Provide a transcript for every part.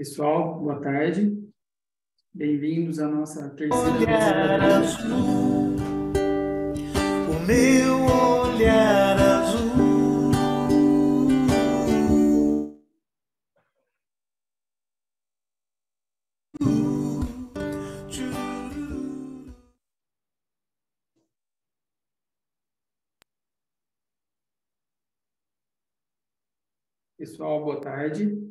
Pessoal, boa tarde. Bem-vindos à nossa terceira olhar azul, o meu olhar azul. Pessoal, boa tarde.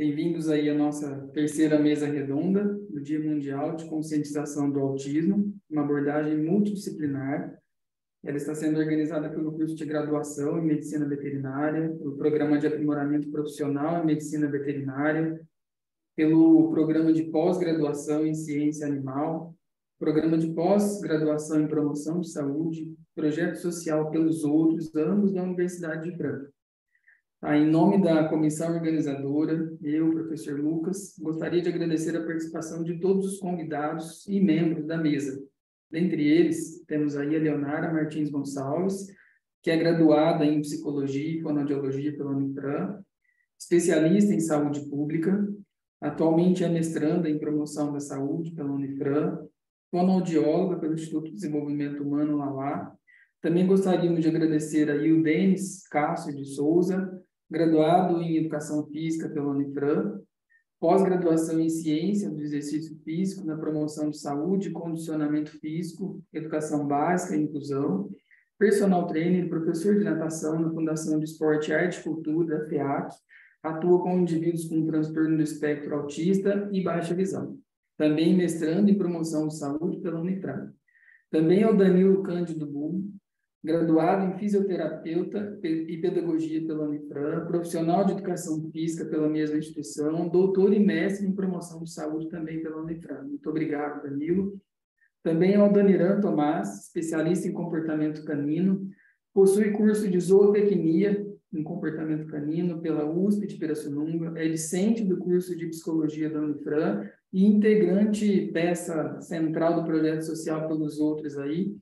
Bem-vindos aí à nossa terceira mesa redonda do Dia Mundial de Conscientização do Autismo, uma abordagem multidisciplinar. Ela está sendo organizada pelo curso de graduação em Medicina Veterinária, pelo Programa de Aprimoramento Profissional em Medicina Veterinária, pelo Programa de Pós-Graduação em Ciência Animal, Programa de Pós-Graduação em Promoção de Saúde, Projeto Social pelos Outros, ambos da Universidade de Franca. Ah, em nome da comissão organizadora, eu, professor Lucas, gostaria de agradecer a participação de todos os convidados e membros da mesa. Dentre eles, temos aí a Leonara Martins Gonçalves, que é graduada em Psicologia e Fonoaudiologia pela Unifran, especialista em saúde pública, atualmente é mestranda em promoção da saúde pela Unifran, fonoaudióloga pelo Instituto de Desenvolvimento Humano Lalá. Também gostaríamos de agradecer aí o Denis Cássio de Souza, graduado em Educação Física pela Unifran, pós-graduação em Ciência do Exercício Físico na Promoção de Saúde, Condicionamento Físico, Educação Básica e Inclusão, personal trainer professor de natação na Fundação de Esporte Arte e Cultura, da FEAC, atua com indivíduos com transtorno do espectro autista e baixa visão. Também mestrando em promoção de saúde pela Unifran. Também é o Danilo Cândido Bull, graduado em fisioterapeuta e pedagogia pela Unifran, profissional de educação física pela mesma instituição, doutor e mestre em promoção de saúde também pela Unifran. Muito obrigado, Danilo. Também é o Daniran Tomás, especialista em comportamento canino, possui curso de zootecnia em comportamento canino pela USP de Pirassununga, é discente do curso de psicologia da Unifran e integrante peça central do projeto social pelos outros aí,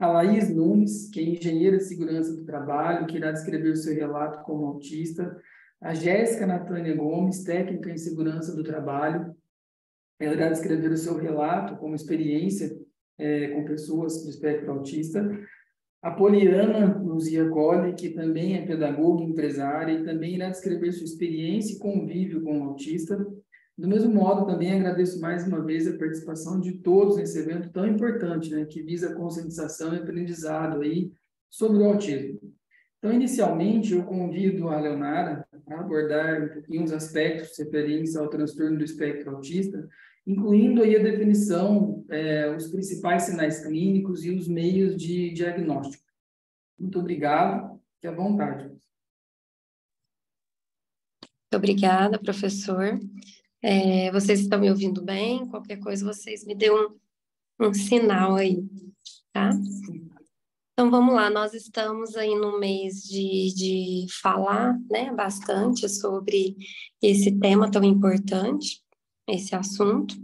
a Laís Nunes, que é engenheira de segurança do trabalho, que irá descrever o seu relato como autista, a Jéssica Natânia Gomes, técnica em segurança do trabalho, ela irá descrever o seu relato como experiência é, com pessoas do espectro autista, a Poliana Luzia Colli, que também é pedagoga e empresária, e também irá descrever sua experiência e convívio com o autista, do mesmo modo, também agradeço mais uma vez a participação de todos nesse evento tão importante, né, que visa conscientização e aprendizado aí sobre o autismo. Então, inicialmente, eu convido a Leonara a abordar um pouquinho os aspectos referentes ao transtorno do espectro autista, incluindo aí a definição, é, os principais sinais clínicos e os meios de diagnóstico. Muito obrigado, fique à vontade. Muito obrigada, professor. É, vocês estão me ouvindo bem? Qualquer coisa, vocês me dêem um, um sinal aí, tá? Então vamos lá, nós estamos aí no mês de, de falar né, bastante sobre esse tema tão importante, esse assunto.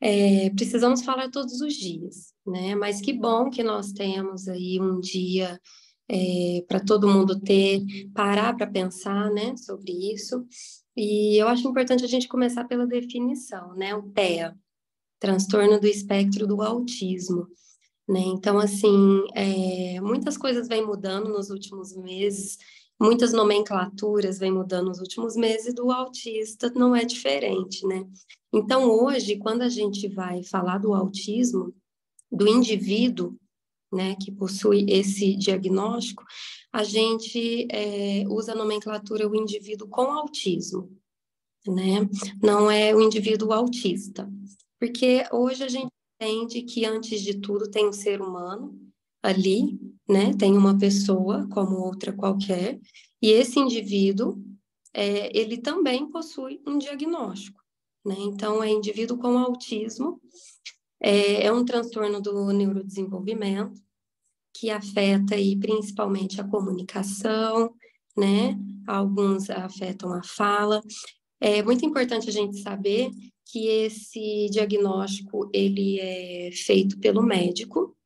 É, precisamos falar todos os dias, né? Mas que bom que nós temos aí um dia é, para todo mundo ter, parar para pensar né, sobre isso e eu acho importante a gente começar pela definição, né? O TEA, transtorno do espectro do autismo. Né? Então, assim, é, muitas coisas vêm mudando nos últimos meses, muitas nomenclaturas vêm mudando nos últimos meses, e do autista não é diferente, né? Então, hoje, quando a gente vai falar do autismo, do indivíduo, né, que possui esse diagnóstico, a gente é, usa a nomenclatura o indivíduo com autismo, né? Não é o indivíduo autista, porque hoje a gente entende que antes de tudo tem um ser humano ali, né? Tem uma pessoa como outra qualquer, e esse indivíduo é, ele também possui um diagnóstico, né? Então é indivíduo com autismo, é, é um transtorno do neurodesenvolvimento que afeta aí principalmente a comunicação, né? Alguns afetam a fala. É muito importante a gente saber que esse diagnóstico ele é feito pelo médico,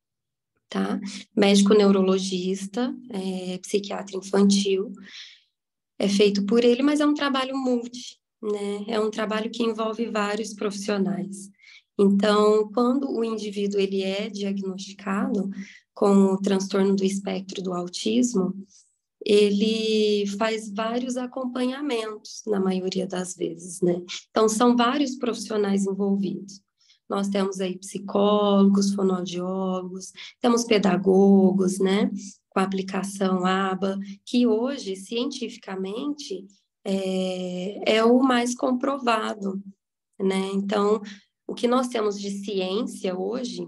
tá? Médico neurologista, é, psiquiatra infantil. é feito por ele, mas é um trabalho multi, né? É um trabalho que envolve vários profissionais. Então, quando o indivíduo ele é diagnosticado com o transtorno do espectro do autismo, ele faz vários acompanhamentos, na maioria das vezes, né? Então, são vários profissionais envolvidos. Nós temos aí psicólogos, fonoaudiólogos, temos pedagogos, né? Com a aplicação ABA, que hoje, cientificamente, é, é o mais comprovado, né? Então, o que nós temos de ciência hoje,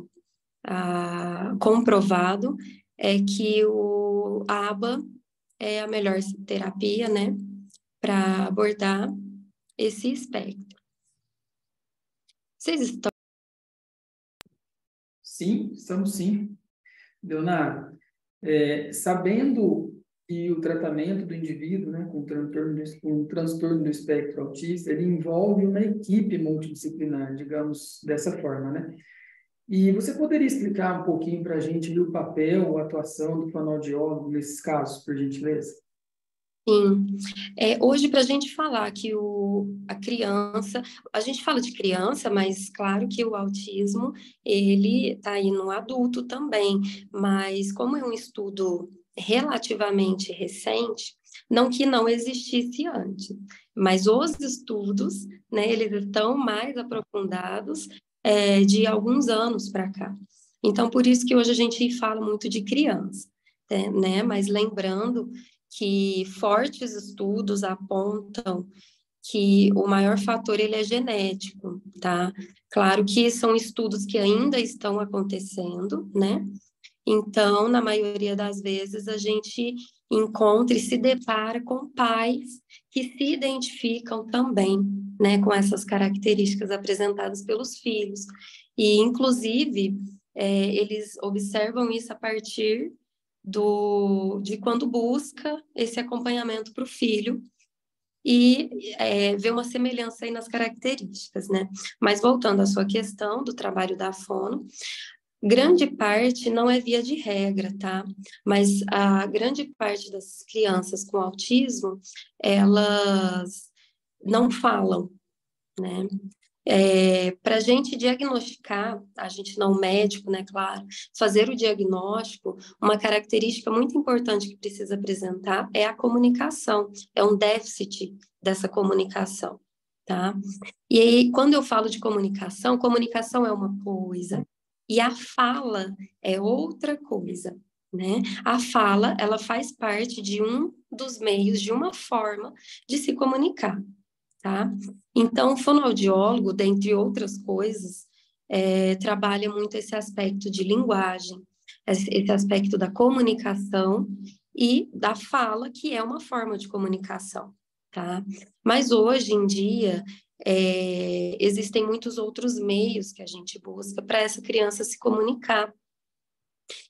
ah, comprovado, é que o ABA é a melhor terapia, né, para abordar esse espectro. Vocês estão. Sim, estamos sim. Leonardo, é, sabendo que o tratamento do indivíduo né, com, transtorno, com transtorno do espectro autista, ele envolve uma equipe multidisciplinar, digamos dessa forma, né? E você poderia explicar um pouquinho para a gente o papel, a atuação do fonoaudiólogo nesses casos, por gentileza? Sim. É, hoje, para a gente falar que o, a criança, a gente fala de criança, mas claro que o autismo, ele está aí no adulto também, mas como é um estudo relativamente recente, não que não existisse antes, mas os estudos, né, eles estão mais aprofundados é, de alguns anos para cá. Então, por isso que hoje a gente fala muito de criança, né? né? Mas lembrando que fortes estudos apontam que o maior fator ele é genético, tá? Claro que são estudos que ainda estão acontecendo, né? Então, na maioria das vezes, a gente encontra e se depara com pais que se identificam também né, com essas características apresentadas pelos filhos. E, inclusive, é, eles observam isso a partir do, de quando busca esse acompanhamento para o filho e é, vê uma semelhança aí nas características, né? Mas voltando à sua questão do trabalho da fono, Grande parte não é via de regra, tá? Mas a grande parte das crianças com autismo, elas não falam, né? É, para a gente diagnosticar, a gente não médico, né, claro, fazer o diagnóstico, uma característica muito importante que precisa apresentar é a comunicação, é um déficit dessa comunicação, tá? E aí, quando eu falo de comunicação, comunicação é uma coisa, e a fala é outra coisa, né? A fala, ela faz parte de um dos meios, de uma forma de se comunicar, tá? Então, o fonoaudiólogo, dentre outras coisas, é, trabalha muito esse aspecto de linguagem, esse aspecto da comunicação e da fala, que é uma forma de comunicação, tá? Mas hoje em dia, é, existem muitos outros meios que a gente busca para essa criança se comunicar.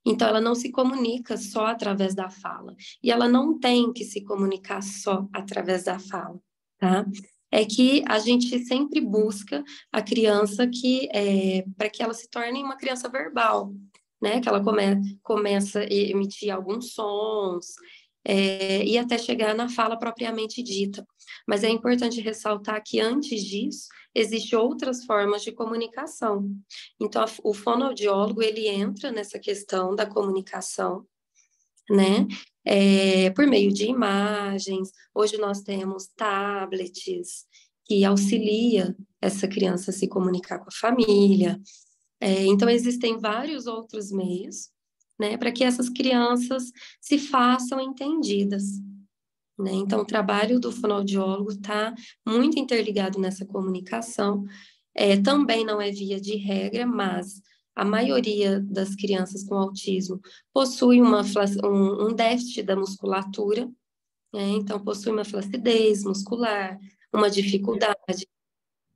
Então, ela não se comunica só através da fala. E ela não tem que se comunicar só através da fala, tá? É que a gente sempre busca a criança que, é, para que ela se torne uma criança verbal, né? Que ela come, começa a emitir alguns sons, é, e até chegar na fala propriamente dita. Mas é importante ressaltar que antes disso, existem outras formas de comunicação. Então, o fonoaudiólogo, ele entra nessa questão da comunicação, né? É, por meio de imagens, hoje nós temos tablets que auxilia essa criança a se comunicar com a família. É, então, existem vários outros meios né, para que essas crianças se façam entendidas. Né? Então, o trabalho do fonoaudiólogo está muito interligado nessa comunicação. É, também não é via de regra, mas a maioria das crianças com autismo possui uma, um, um déficit da musculatura, né? então possui uma flacidez muscular, uma dificuldade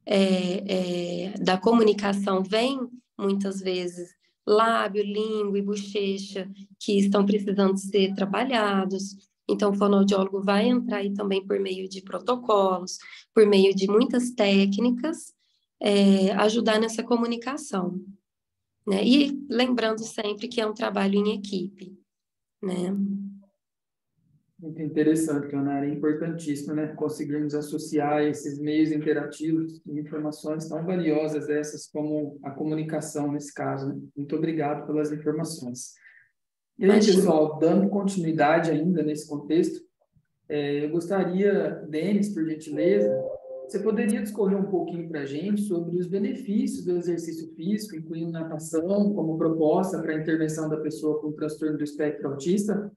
é, é, da comunicação vem muitas vezes lábio, língua e bochecha que estão precisando ser trabalhados. Então, o fonoaudiólogo vai entrar aí também por meio de protocolos, por meio de muitas técnicas, é, ajudar nessa comunicação. Né? E lembrando sempre que é um trabalho em equipe. Né? Muito interessante, Leonardo. É importantíssimo, né? Conseguirmos associar esses meios interativos e informações tão valiosas essas como a comunicação, nesse caso. Né? Muito obrigado pelas informações. E aí, pessoal, dando continuidade ainda nesse contexto, é, eu gostaria, Denis, por gentileza, você poderia discorrer um pouquinho para a gente sobre os benefícios do exercício físico, incluindo natação, como proposta para a intervenção da pessoa com transtorno do espectro autista?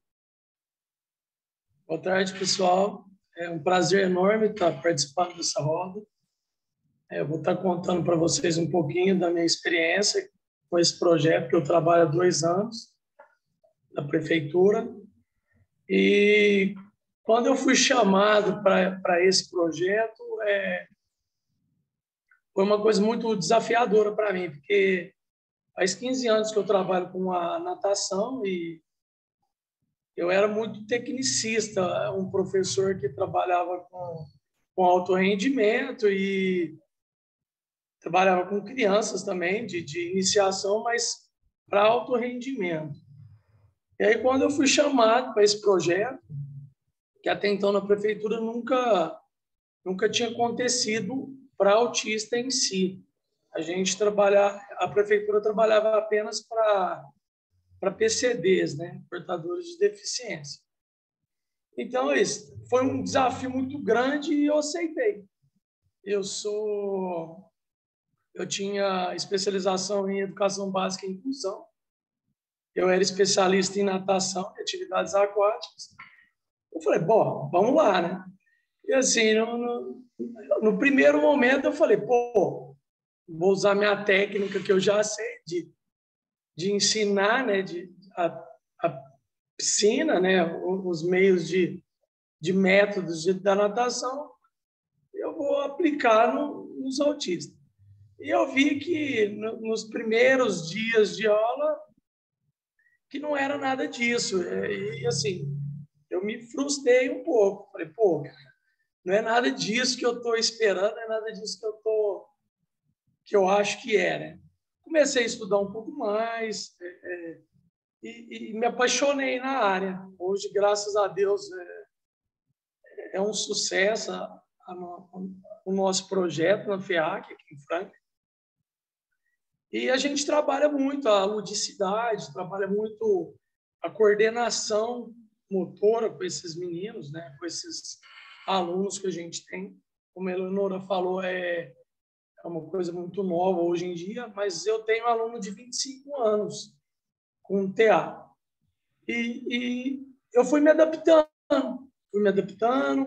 Boa tarde, pessoal. É um prazer enorme estar participando dessa roda. É, eu vou estar contando para vocês um pouquinho da minha experiência com esse projeto que eu trabalho há dois anos na prefeitura. E quando eu fui chamado para esse projeto, é, foi uma coisa muito desafiadora para mim, porque faz 15 anos que eu trabalho com a natação e eu era muito tecnicista, um professor que trabalhava com, com alto rendimento e trabalhava com crianças também, de, de iniciação, mas para alto rendimento. E aí, quando eu fui chamado para esse projeto, que até então na prefeitura nunca, nunca tinha acontecido para autista em si. A gente trabalha, a prefeitura trabalhava apenas para para PCDs, né, portadores de deficiência. Então, isso foi um desafio muito grande e eu aceitei. Eu sou eu tinha especialização em educação básica e inclusão. Eu era especialista em natação e atividades aquáticas. Eu falei, bom, vamos lá, né? E assim, no, no, no primeiro momento eu falei, pô, vou usar minha técnica que eu já sei de de ensinar né, de, a, a piscina, né, os meios de, de métodos de, da natação, eu vou aplicar no, nos autistas. E eu vi que no, nos primeiros dias de aula que não era nada disso. E, e assim, eu me frustrei um pouco. Falei, pô, não é nada disso que eu estou esperando, não é nada disso que eu tô, que eu acho que é, né? Comecei a estudar um pouco mais é, é, e, e, me apaixonei na área. Hoje, graças a Deus, é, é um sucesso a, a, o nosso projeto na FEAC, aqui em Franca. E a gente trabalha muito a ludicidade, trabalha muito a coordenação motora com esses meninos, né, com esses alunos que a gente tem. Como a Eleonora falou, é, é uma coisa muito nova hoje em dia, mas eu tenho um aluno de 25 anos com TA. E, e eu fui me adaptando, fui me adaptando.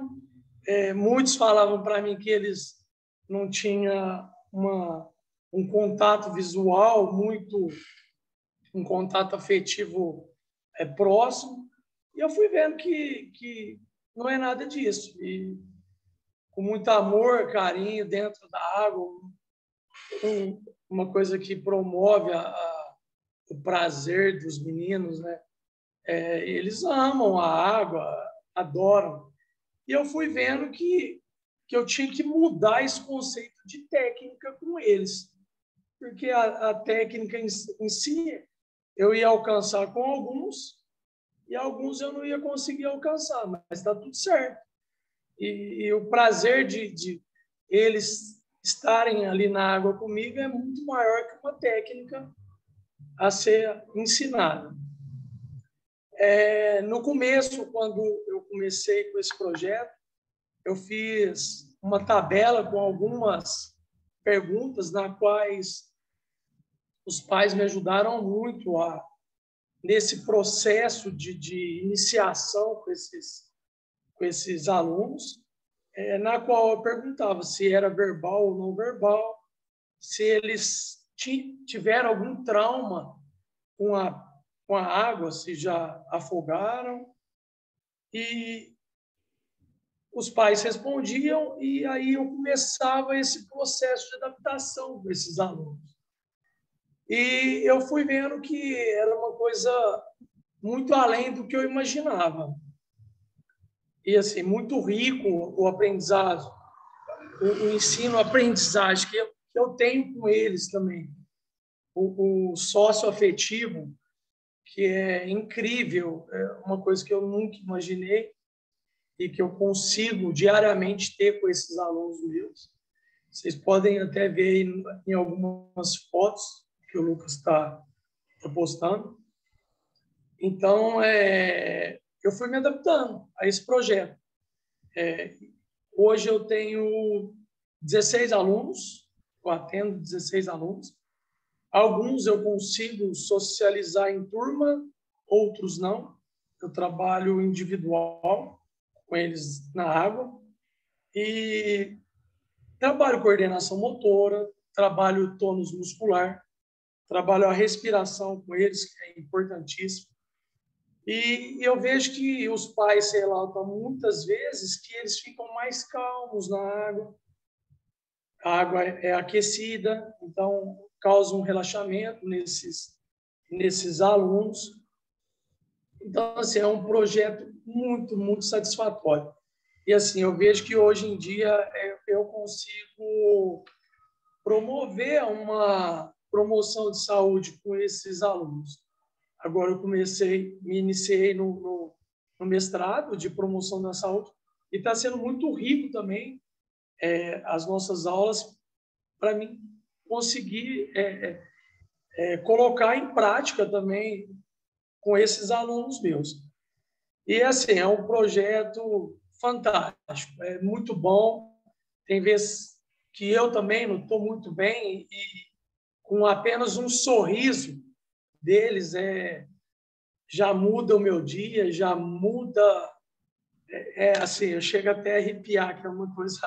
É, muitos falavam para mim que eles não tinham uma, um contato visual muito, um contato afetivo é, próximo. E eu fui vendo que, que não é nada disso. E com muito amor, carinho dentro da água, um, uma coisa que promove a, a, o prazer dos meninos, né? É, eles amam a água, adoram. E eu fui vendo que, que eu tinha que mudar esse conceito de técnica com eles, porque a, a técnica em, em si eu ia alcançar com alguns e alguns eu não ia conseguir alcançar, mas está tudo certo e, e o prazer de, de eles estarem ali na água comigo é muito maior que uma técnica a ser ensinada. É, no começo, quando eu comecei com esse projeto, eu fiz uma tabela com algumas perguntas na quais os pais me ajudaram muito a nesse processo de, de iniciação com esses com esses alunos, é, na qual eu perguntava se era verbal ou não verbal, se eles tiveram algum trauma com a, com a água, se já afogaram. E os pais respondiam, e aí eu começava esse processo de adaptação com esses alunos. E eu fui vendo que era uma coisa muito além do que eu imaginava e assim muito rico o aprendizado, o, o ensino, a aprendizagem que eu, que eu tenho com eles também. O, o sócio afetivo, que é incrível, é uma coisa que eu nunca imaginei. e que eu consigo diariamente ter com esses alunos meus. Vocês podem até ver em algumas fotos que o Lucas está tá postando. Então, é, eu fui me adaptando a esse projeto. É, hoje eu tenho 16 alunos, eu atendo 16 alunos. Alguns eu consigo socializar em turma, outros não. Eu trabalho individual com eles na água e trabalho coordenação motora, trabalho tônus muscular, trabalho a respiração com eles, que é importantíssimo. E eu vejo que os pais relatam muitas vezes que eles ficam mais calmos na água. A água é aquecida, então causa um relaxamento nesses nesses alunos. Então, assim, é um projeto muito, muito satisfatório. E, assim, eu vejo que hoje em dia é, eu consigo promover uma promoção de saúde com esses alunos. Agora eu comecei, me iniciei no, no, no mestrado de promoção da saúde e está sendo muito rico também é, as nossas aulas para mim conseguir é, é, é, colocar em prática também com esses alunos meus. E assim é um projeto fantástico, é muito bom. Tem vezes que eu também não estou muito bem e com apenas um sorriso deles é já muda o meu dia, já muda é, é assim, eu chego até a arrepiar, que é uma coisa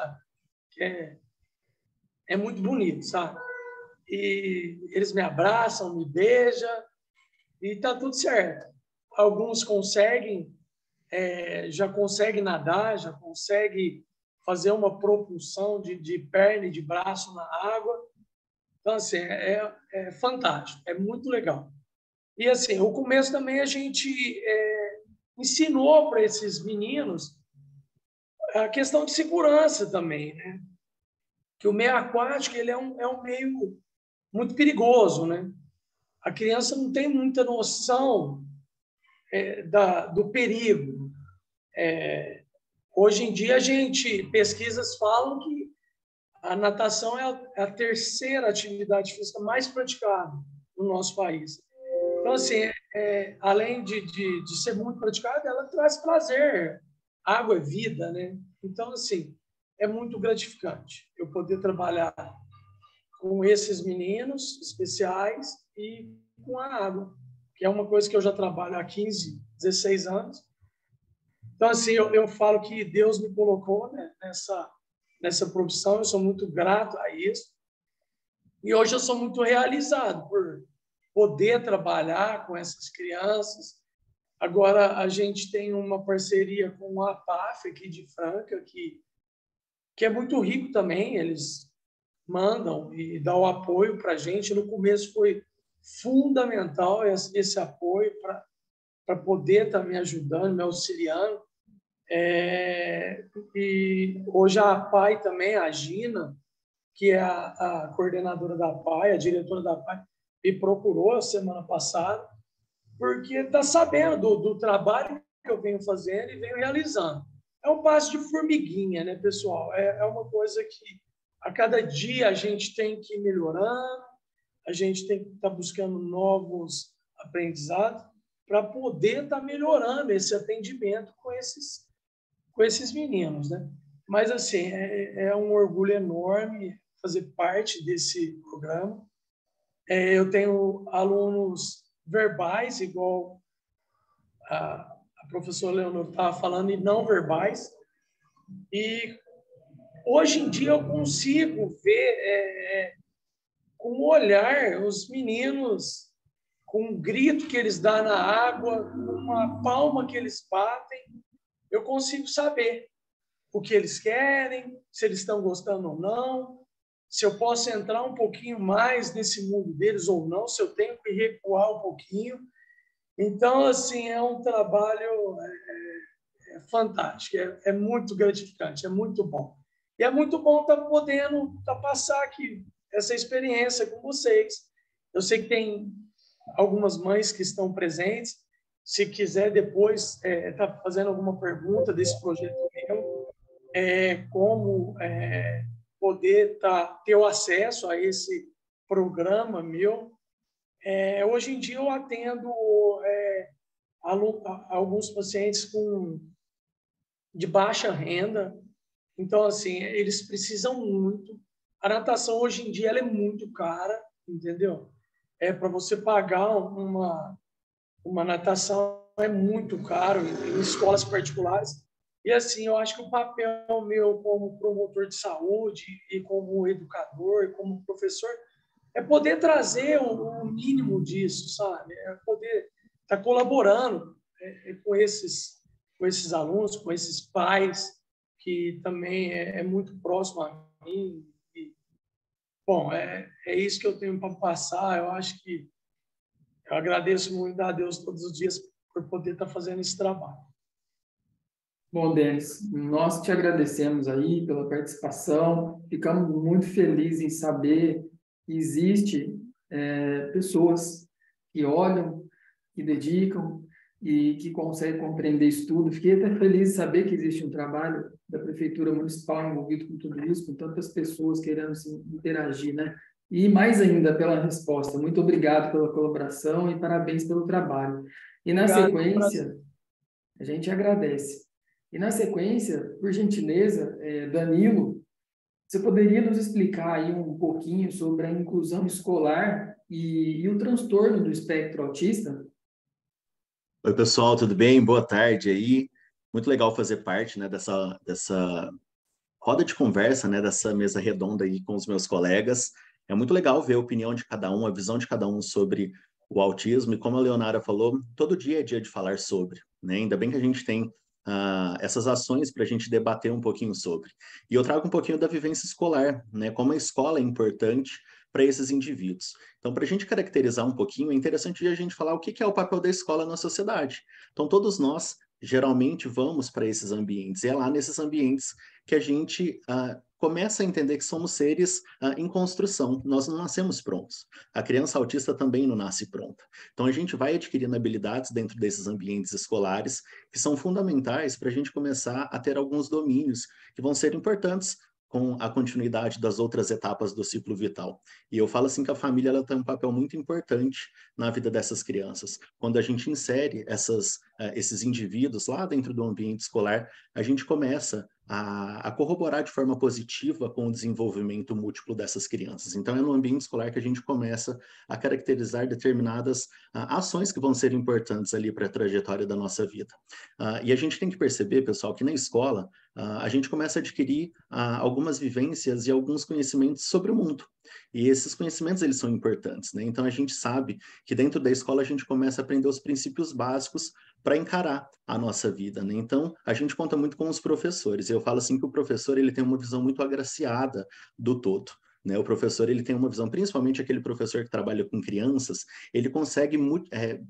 que é, é muito bonito, sabe? E eles me abraçam, me beijam e tá tudo certo. Alguns conseguem, é, já conseguem nadar, já conseguem fazer uma propulsão de, de perna e de braço na água. Então, assim, é, é fantástico, é muito legal. E assim, o começo também a gente é, ensinou para esses meninos a questão de segurança também, né? Que o meio aquático ele é um, é um meio muito perigoso, né? A criança não tem muita noção é, da, do perigo. É, hoje em dia a gente pesquisas falam que a natação é a, é a terceira atividade física mais praticada no nosso país. Então, assim, é, além de, de, de, ser muito praticada, ela traz prazer. Água é vida, né? Então, assim, é muito gratificante eu poder trabalhar com esses meninos especiais e com a água, que é uma coisa que eu já trabalho há 15, 16 anos. Então, assim, eu, eu falo que Deus me colocou né, nessa, nessa profissão, eu sou muito grato a isso. E hoje eu sou muito realizado por poder trabalhar com essas crianças. Agora, a gente tem uma parceria com a PAF aqui de Franca, que, que é muito rico também. Eles mandam e dão o apoio para a gente. No começo foi fundamental esse, esse apoio para poder estar tá me ajudando, me auxiliando. É, e hoje a PAI também, a Gina, que é a, a coordenadora da PAI, a diretora da PAI, me procurou semana passada, porque está sabendo do, do trabalho que eu venho fazendo e venho realizando. É um passo de formiguinha, né, pessoal? É, é uma coisa que a cada dia a gente tem que ir melhorando, a gente tem que estar tá buscando novos aprendizados para poder estar tá melhorando esse atendimento com esses, com esses meninos, né? Mas, assim, é, é um orgulho enorme fazer parte desse programa. É, eu tenho alunos verbais, igual a, a professora Leonor estava falando, e não verbais. E hoje em dia eu consigo ver é, é com o olhar os meninos, com um grito que eles dão na água, com uma palma que eles batem, eu consigo saber o que eles querem, se eles estão gostando ou não, se eu posso entrar um pouquinho mais nesse mundo deles ou não, se eu tenho que recuar um pouquinho. Então, assim, é um trabalho é, é, é fantástico, é, é, muito gratificante, é muito bom. E é muito bom estar tá podendo tá passar aqui essa experiência com vocês. Eu sei que tem algumas mães que estão presentes se quiser depois estar é, tá fazendo alguma pergunta desse projeto meu, é, como é, poder tá, ter o acesso a esse programa meu. É, hoje em dia eu atendo é, alguns pacientes com de baixa renda, então assim eles precisam muito. A natação hoje em dia ela é muito cara, entendeu? É para você pagar uma uma natação é muito caro em, em escolas particulares. E assim, eu acho que o papel meu como promotor de saúde e como educador, como professor, é poder trazer o, o mínimo disso, sabe? É poder estar tá colaborando é, é, com esses com esses alunos, com esses pais que também é, é muito próximo a mim. E, bom, é, é isso que eu tenho para passar. Eu acho que eu agradeço muito a Deus todos os dias por poder estar fazendo esse trabalho. Bom, Denis, nós te agradecemos aí pela participação. Ficamos muito felizes em saber que existe é, pessoas que olham, que dedicam e que conseguem compreender isso tudo. Fiquei até feliz de saber que existe um trabalho da Prefeitura Municipal envolvido com tudo isso, com tantas pessoas querendo se interagir, né? E mais ainda pela resposta. Muito obrigado pela colaboração e parabéns pelo trabalho. E na obrigado, sequência, a gente agradece. E na sequência, por gentileza, é, Danilo, você poderia nos explicar aí um pouquinho sobre a inclusão escolar e, e o transtorno do espectro autista? Oi, pessoal, tudo bem? Boa tarde aí. Muito legal fazer parte né, dessa, dessa roda de conversa, né, dessa mesa redonda aí com os meus colegas. É muito legal ver a opinião de cada um, a visão de cada um sobre o autismo, e como a Leonara falou, todo dia é dia de falar sobre, né? Ainda bem que a gente tem uh, essas ações para a gente debater um pouquinho sobre. E eu trago um pouquinho da vivência escolar, né? Como a escola é importante para esses indivíduos. Então, para a gente caracterizar um pouquinho, é interessante a gente falar o que é o papel da escola na sociedade. Então, todos nós geralmente vamos para esses ambientes, e é lá nesses ambientes que a gente uh, começa a entender que somos seres uh, em construção, nós não nascemos prontos. A criança autista também não nasce pronta. Então, a gente vai adquirindo habilidades dentro desses ambientes escolares que são fundamentais para a gente começar a ter alguns domínios que vão ser importantes com a continuidade das outras etapas do ciclo vital. E eu falo assim que a família ela tem um papel muito importante na vida dessas crianças. Quando a gente insere essas, uh, esses indivíduos lá dentro do ambiente escolar, a gente começa a, a, corroborar de forma positiva com o desenvolvimento múltiplo dessas crianças. Então, é no ambiente escolar que a gente começa a caracterizar determinadas uh, ações que vão ser importantes ali para a trajetória da nossa vida. Uh, e a gente tem que perceber, pessoal, que na escola a gente começa a adquirir algumas vivências e alguns conhecimentos sobre o mundo. E esses conhecimentos, eles são importantes, né? Então, a gente sabe que dentro da escola a gente começa a aprender os princípios básicos para encarar a nossa vida, né? Então, a gente conta muito com os professores. Eu falo assim que o professor, ele tem uma visão muito agraciada do todo. Né? O professor ele tem uma visão, principalmente aquele professor que trabalha com crianças, ele consegue é,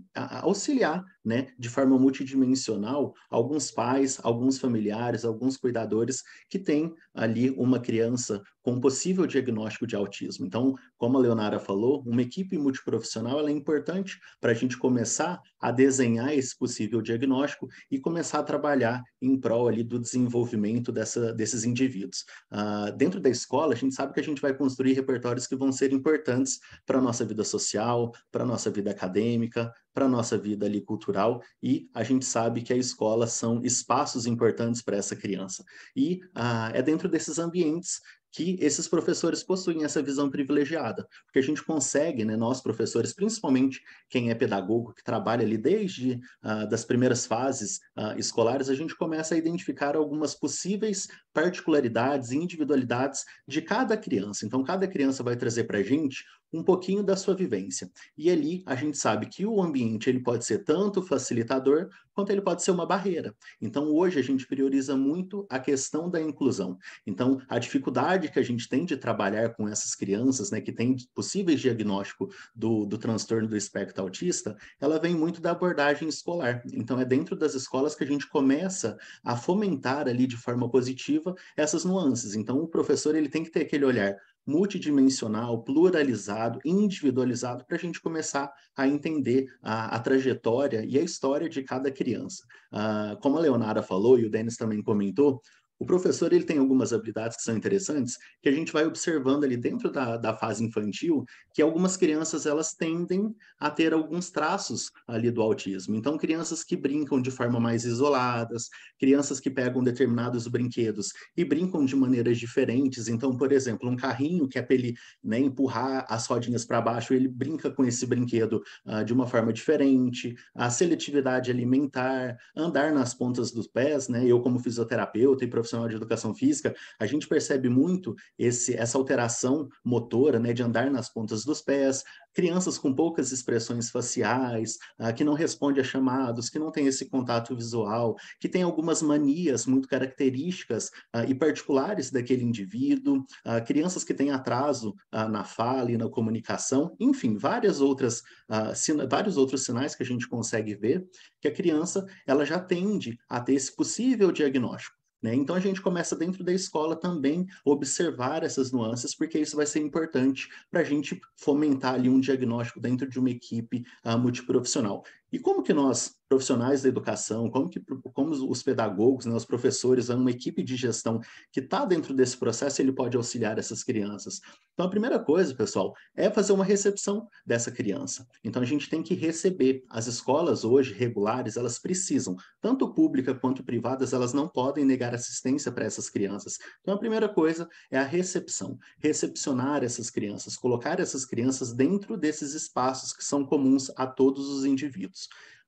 auxiliar né, de forma multidimensional alguns pais, alguns familiares, alguns cuidadores que têm ali uma criança com possível diagnóstico de autismo. Então, como a Leonara falou, uma equipe multiprofissional é importante para a gente começar a desenhar esse possível diagnóstico e começar a trabalhar em prol ali do desenvolvimento dessa, desses indivíduos. Uh, dentro da escola, a gente sabe que a gente vai construir repertórios que vão ser importantes para a nossa vida social, para a nossa vida acadêmica, para a nossa vida ali cultural e a gente sabe que a escola são espaços importantes para essa criança. E uh, é dentro desses ambientes que esses professores possuem essa visão privilegiada, porque a gente consegue, né, nós professores, principalmente quem é pedagogo, que trabalha ali desde uh, das primeiras fases uh, escolares, a gente começa a identificar algumas possíveis particularidades e individualidades de cada criança. Então, cada criança vai trazer para a gente um pouquinho da sua vivência. E ali a gente sabe que o ambiente ele pode ser tanto facilitador quanto ele pode ser uma barreira. Então hoje a gente prioriza muito a questão da inclusão. Então a dificuldade que a gente tem de trabalhar com essas crianças, né, que têm possíveis diagnóstico do, do transtorno do espectro autista, ela vem muito da abordagem escolar. Então é dentro das escolas que a gente começa a fomentar ali de forma positiva essas nuances. Então o professor ele tem que ter aquele olhar multidimensional, pluralizado, individualizado, para a gente começar a entender a, a, trajetória e a história de cada criança. Uh, como a Leonara falou, e o Denis também comentou, o professor ele tem algumas habilidades que são interessantes, que a gente vai observando ali dentro da, da fase infantil, que algumas crianças elas tendem a ter alguns traços ali do autismo. Então, crianças que brincam de forma mais isoladas, crianças que pegam determinados brinquedos e brincam de maneiras diferentes. Então, por exemplo, um carrinho que é para ele né, empurrar as rodinhas para baixo, ele brinca com esse brinquedo uh, de uma forma diferente. A seletividade alimentar, andar nas pontas dos pés, né? Eu como fisioterapeuta e profissional de educação física, a gente percebe muito esse, essa alteração motora, né, de andar nas pontas dos pés, crianças com poucas expressões faciais, ah, que não respondem a chamados, que não tem esse contato visual, que tem algumas manias muito características ah, e particulares daquele indivíduo, ah, crianças que têm atraso ah, na fala e na comunicação, enfim, várias outras, ah, vários outros sinais que a gente consegue ver que a criança ela já tende a ter esse possível diagnóstico. Né? Então a gente começa dentro da escola também observar essas nuances, porque isso vai ser importante para a gente fomentar ali um diagnóstico dentro de uma equipe uh, multiprofissional. E como que nós profissionais da educação, como que como os pedagogos, né, os professores, uma equipe de gestão que está dentro desse processo, ele pode auxiliar essas crianças. Então, a primeira coisa, pessoal, é fazer uma recepção dessa criança. Então, a gente tem que receber. As escolas hoje regulares, elas precisam, tanto pública quanto privadas, elas não podem negar assistência para essas crianças. Então, a primeira coisa é a recepção, recepcionar essas crianças, colocar essas crianças dentro desses espaços que são comuns a todos os indivíduos.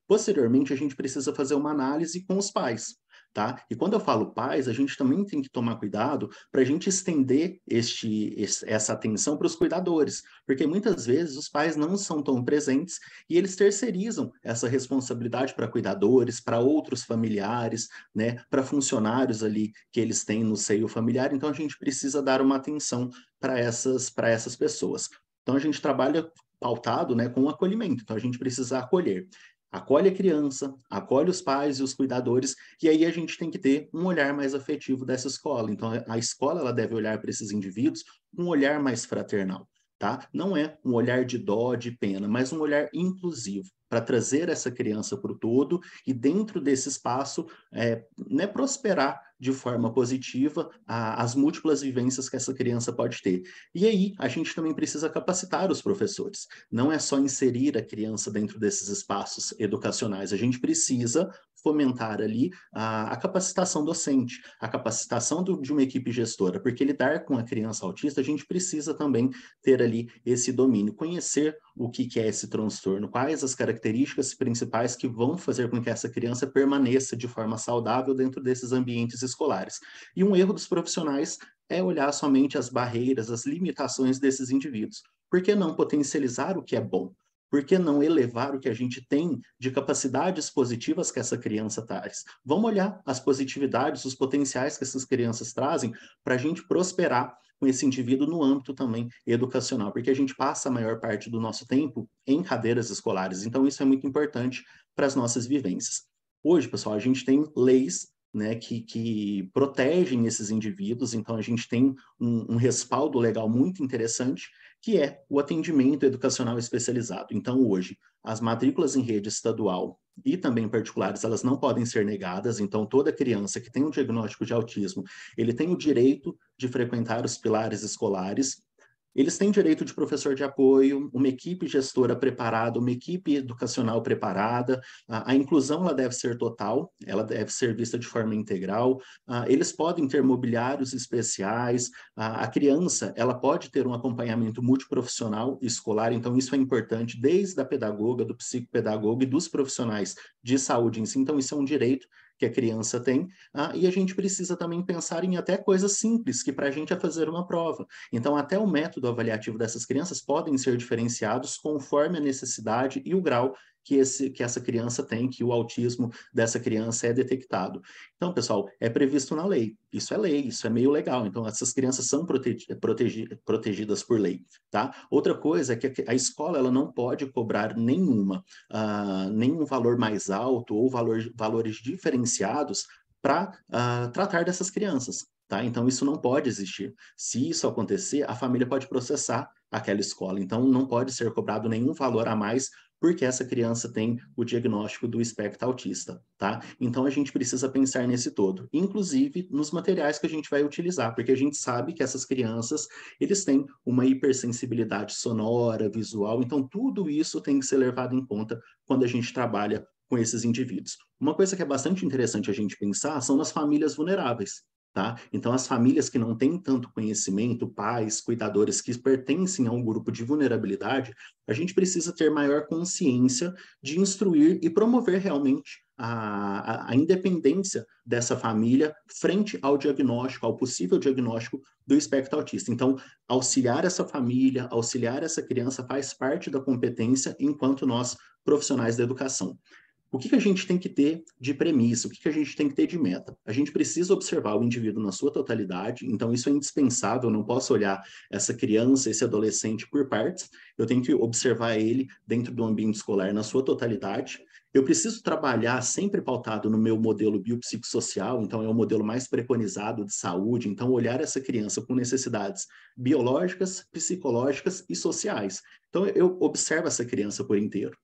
Posteriormente, a gente precisa fazer uma análise com os pais. Tá? E quando eu falo pais, a gente também tem que tomar cuidado para a gente estender este, essa atenção para os cuidadores, porque muitas vezes os pais não são tão presentes e eles terceirizam essa responsabilidade para cuidadores, para outros familiares, né, para funcionários ali que eles têm no seio familiar. Então a gente precisa dar uma atenção para essas para essas pessoas. Então a gente trabalha pautado, né, com o acolhimento. Então a gente precisa acolher acolhe a criança, acolhe os pais e os cuidadores, e aí a gente tem que ter um olhar mais afetivo dessa escola. Então, a escola ela deve olhar para esses indivíduos com um olhar mais fraternal, tá? Não é um olhar de dó, de pena, mas um olhar inclusivo para trazer essa criança para o todo e dentro desse espaço é, né, prosperar de forma positiva a, as múltiplas vivências que essa criança pode ter. E aí a gente também precisa capacitar os professores. Não é só inserir a criança dentro desses espaços educacionais, a gente precisa fomentar ali a, a capacitação docente, a capacitação do, de uma equipe gestora, porque lidar com a criança autista, a gente precisa também ter ali esse domínio, conhecer o que, que é esse transtorno, quais as características principais que vão fazer com que essa criança permaneça de forma saudável dentro desses ambientes escolares. E um erro dos profissionais é olhar somente as barreiras, as limitações desses indivíduos. Por que não potencializar o que é bom? Por que não elevar o que a gente tem de capacidades positivas que essa criança traz? Vamos olhar as positividades, os potenciais que essas crianças trazem para a gente prosperar com esse indivíduo no âmbito também educacional, porque a gente passa a maior parte do nosso tempo em cadeiras escolares, então isso é muito importante para as nossas vivências. Hoje, pessoal, a gente tem leis né, que, que protegem esses indivíduos, então a gente tem um, um respaldo legal muito interessante, que é o atendimento educacional especializado. Então, hoje, as matrículas em rede estadual e também particulares, elas não podem ser negadas, então toda criança que tem um diagnóstico de autismo, ele tem o direito de frequentar os pilares escolares, eles têm direito de professor de apoio, uma equipe gestora preparada, uma equipe educacional preparada. A, a inclusão ela deve ser total, ela deve ser vista de forma integral. eles podem ter mobiliários especiais. a criança ela pode ter um acompanhamento multiprofissional escolar, então isso é importante desde a pedagoga, do psicopedagogo e dos profissionais de saúde em si. Então isso é um direito que a criança tem, ah, e a gente precisa também pensar em até coisas simples, que para a gente é fazer uma prova. Então, até o método avaliativo dessas crianças podem ser diferenciados conforme a necessidade e o grau que, esse, que essa criança tem, que o autismo dessa criança é detectado. Então, pessoal, é previsto na lei. Isso é lei, isso é meio legal. Então, essas crianças são protegi protegi protegidas por lei, tá? Outra coisa é que a escola ela não pode cobrar nenhuma, uh, nenhum valor mais alto ou valor, valores diferenciados para uh, ah, tratar dessas crianças. Tá? Então, isso não pode existir. Se isso acontecer, a família pode processar aquela escola. Então, não pode ser cobrado nenhum valor a mais porque essa criança tem o diagnóstico do espectro autista, tá? Então a gente precisa pensar nesse todo, inclusive nos materiais que a gente vai utilizar, porque a gente sabe que essas crianças, eles têm uma hipersensibilidade sonora, visual, então tudo isso tem que ser levado em conta quando a gente trabalha com esses indivíduos. Uma coisa que é bastante interessante a gente pensar são nas famílias vulneráveis. Tá? Então, as famílias que não têm tanto conhecimento, pais, cuidadores que pertencem a um grupo de vulnerabilidade, a gente precisa ter maior consciência de instruir e promover realmente a, a, a, independência dessa família frente ao diagnóstico, ao possível diagnóstico do espectro autista. Então, auxiliar essa família, auxiliar essa criança faz parte da competência enquanto nós profissionais da educação. O que, que a gente tem que ter de premissa? O que, que a gente tem que ter de meta? A gente precisa observar o indivíduo na sua totalidade, então isso é indispensável, eu não posso olhar essa criança, esse adolescente por partes, eu tenho que observar ele dentro do ambiente escolar na sua totalidade. Eu preciso trabalhar sempre pautado no meu modelo biopsicossocial, então é o modelo mais preconizado de saúde, então olhar essa criança com necessidades biológicas, psicológicas e sociais. Então eu observo essa criança por inteiro.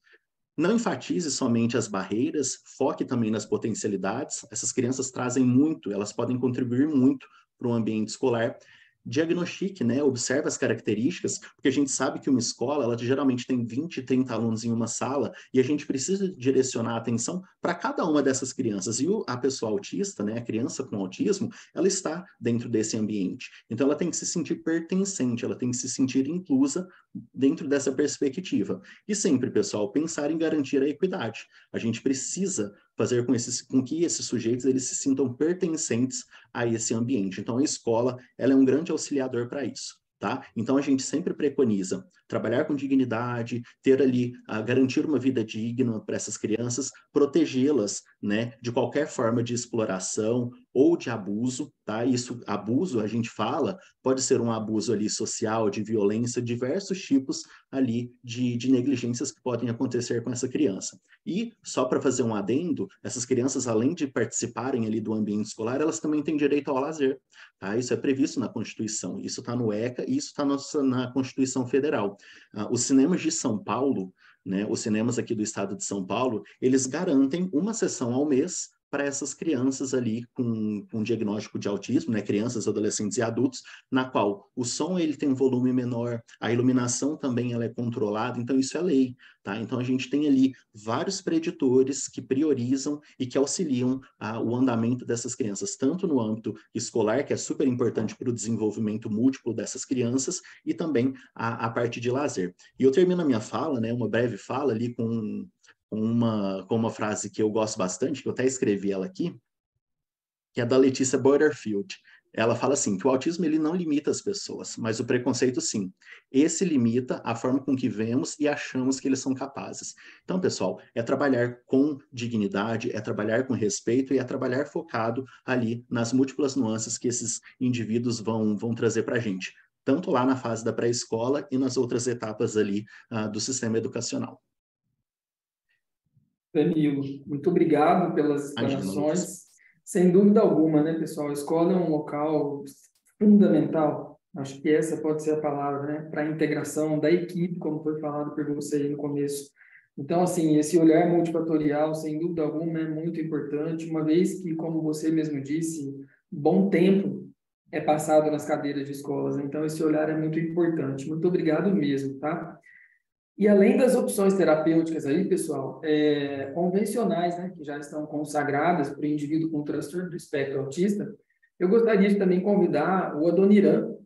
Não enfatize somente as barreiras, foque também nas potencialidades. Essas crianças trazem muito, elas podem contribuir muito para o ambiente escolar diagnostique, né? Observe as características, porque a gente sabe que uma escola, ela geralmente tem 20, 30 alunos em uma sala, e a gente precisa direcionar a atenção para cada uma dessas crianças. E o, a pessoa autista, né, a criança com autismo, ela está dentro desse ambiente. Então ela tem que se sentir pertencente, ela tem que se sentir inclusa dentro dessa perspectiva. E sempre, pessoal, pensar em garantir a equidade. A gente precisa fazer com, esses, com que esses sujeitos eles se sintam pertencentes a esse ambiente. Então, a escola ela é um grande auxiliador para isso. Tá? Então a gente sempre preconiza trabalhar com dignidade, ter ali, uh, garantir uma vida digna para essas crianças, protegê-las, né, de qualquer forma de exploração ou de abuso, tá? Isso, abuso, a gente fala, pode ser um abuso ali social, de violência, diversos tipos ali de, de negligências que podem acontecer com essa criança. E, só para fazer um adendo, essas crianças, além de participarem ali do ambiente escolar, elas também têm direito ao lazer, tá? Isso é previsto na Constituição, isso está no ECA e isso está na Constituição Federal. Uh, os cinemas de São Paulo, né, os cinemas aqui do estado de São Paulo, eles garantem uma sessão ao mês para essas crianças ali com, com diagnóstico de autismo, né, crianças, adolescentes e adultos, na qual o som ele tem um volume menor, a iluminação também ela é controlada, então isso é lei, tá? Então a gente tem ali vários preditores que priorizam e que auxiliam a, o andamento dessas crianças, tanto no âmbito escolar, que é super importante para o desenvolvimento múltiplo dessas crianças, e também a, a parte de lazer. E eu termino a minha fala, né, uma breve fala ali com uma, com uma frase que eu gosto bastante, que eu até escrevi ela aqui, que é da Letícia Butterfield. Ela fala assim, que o autismo ele não limita as pessoas, mas o preconceito sim. Esse limita a forma com que vemos e achamos que eles são capazes. Então, pessoal, é trabalhar com dignidade, é trabalhar com respeito e é trabalhar focado ali nas múltiplas nuances que esses indivíduos vão, vão trazer para a gente, tanto lá na fase da pré-escola e nas outras etapas ali uh, do sistema educacional. Danilo, muito obrigado pelas explanações. Sem dúvida alguma, né, pessoal? A escola é um local fundamental. Acho que essa pode ser a palavra, né, para a integração da equipe, como foi falado por você aí no começo. Então, assim, esse olhar multifatorial, sem dúvida alguma, é muito importante, uma vez que, como você mesmo disse, bom tempo é passado nas cadeiras de escolas. Então, esse olhar é muito importante. Muito obrigado mesmo, tá? E além das opções terapêuticas aí, pessoal, é, convencionais, né, que já estão consagradas para o indivíduo com transtorno do espectro autista, eu gostaria de também convidar o Adoniran.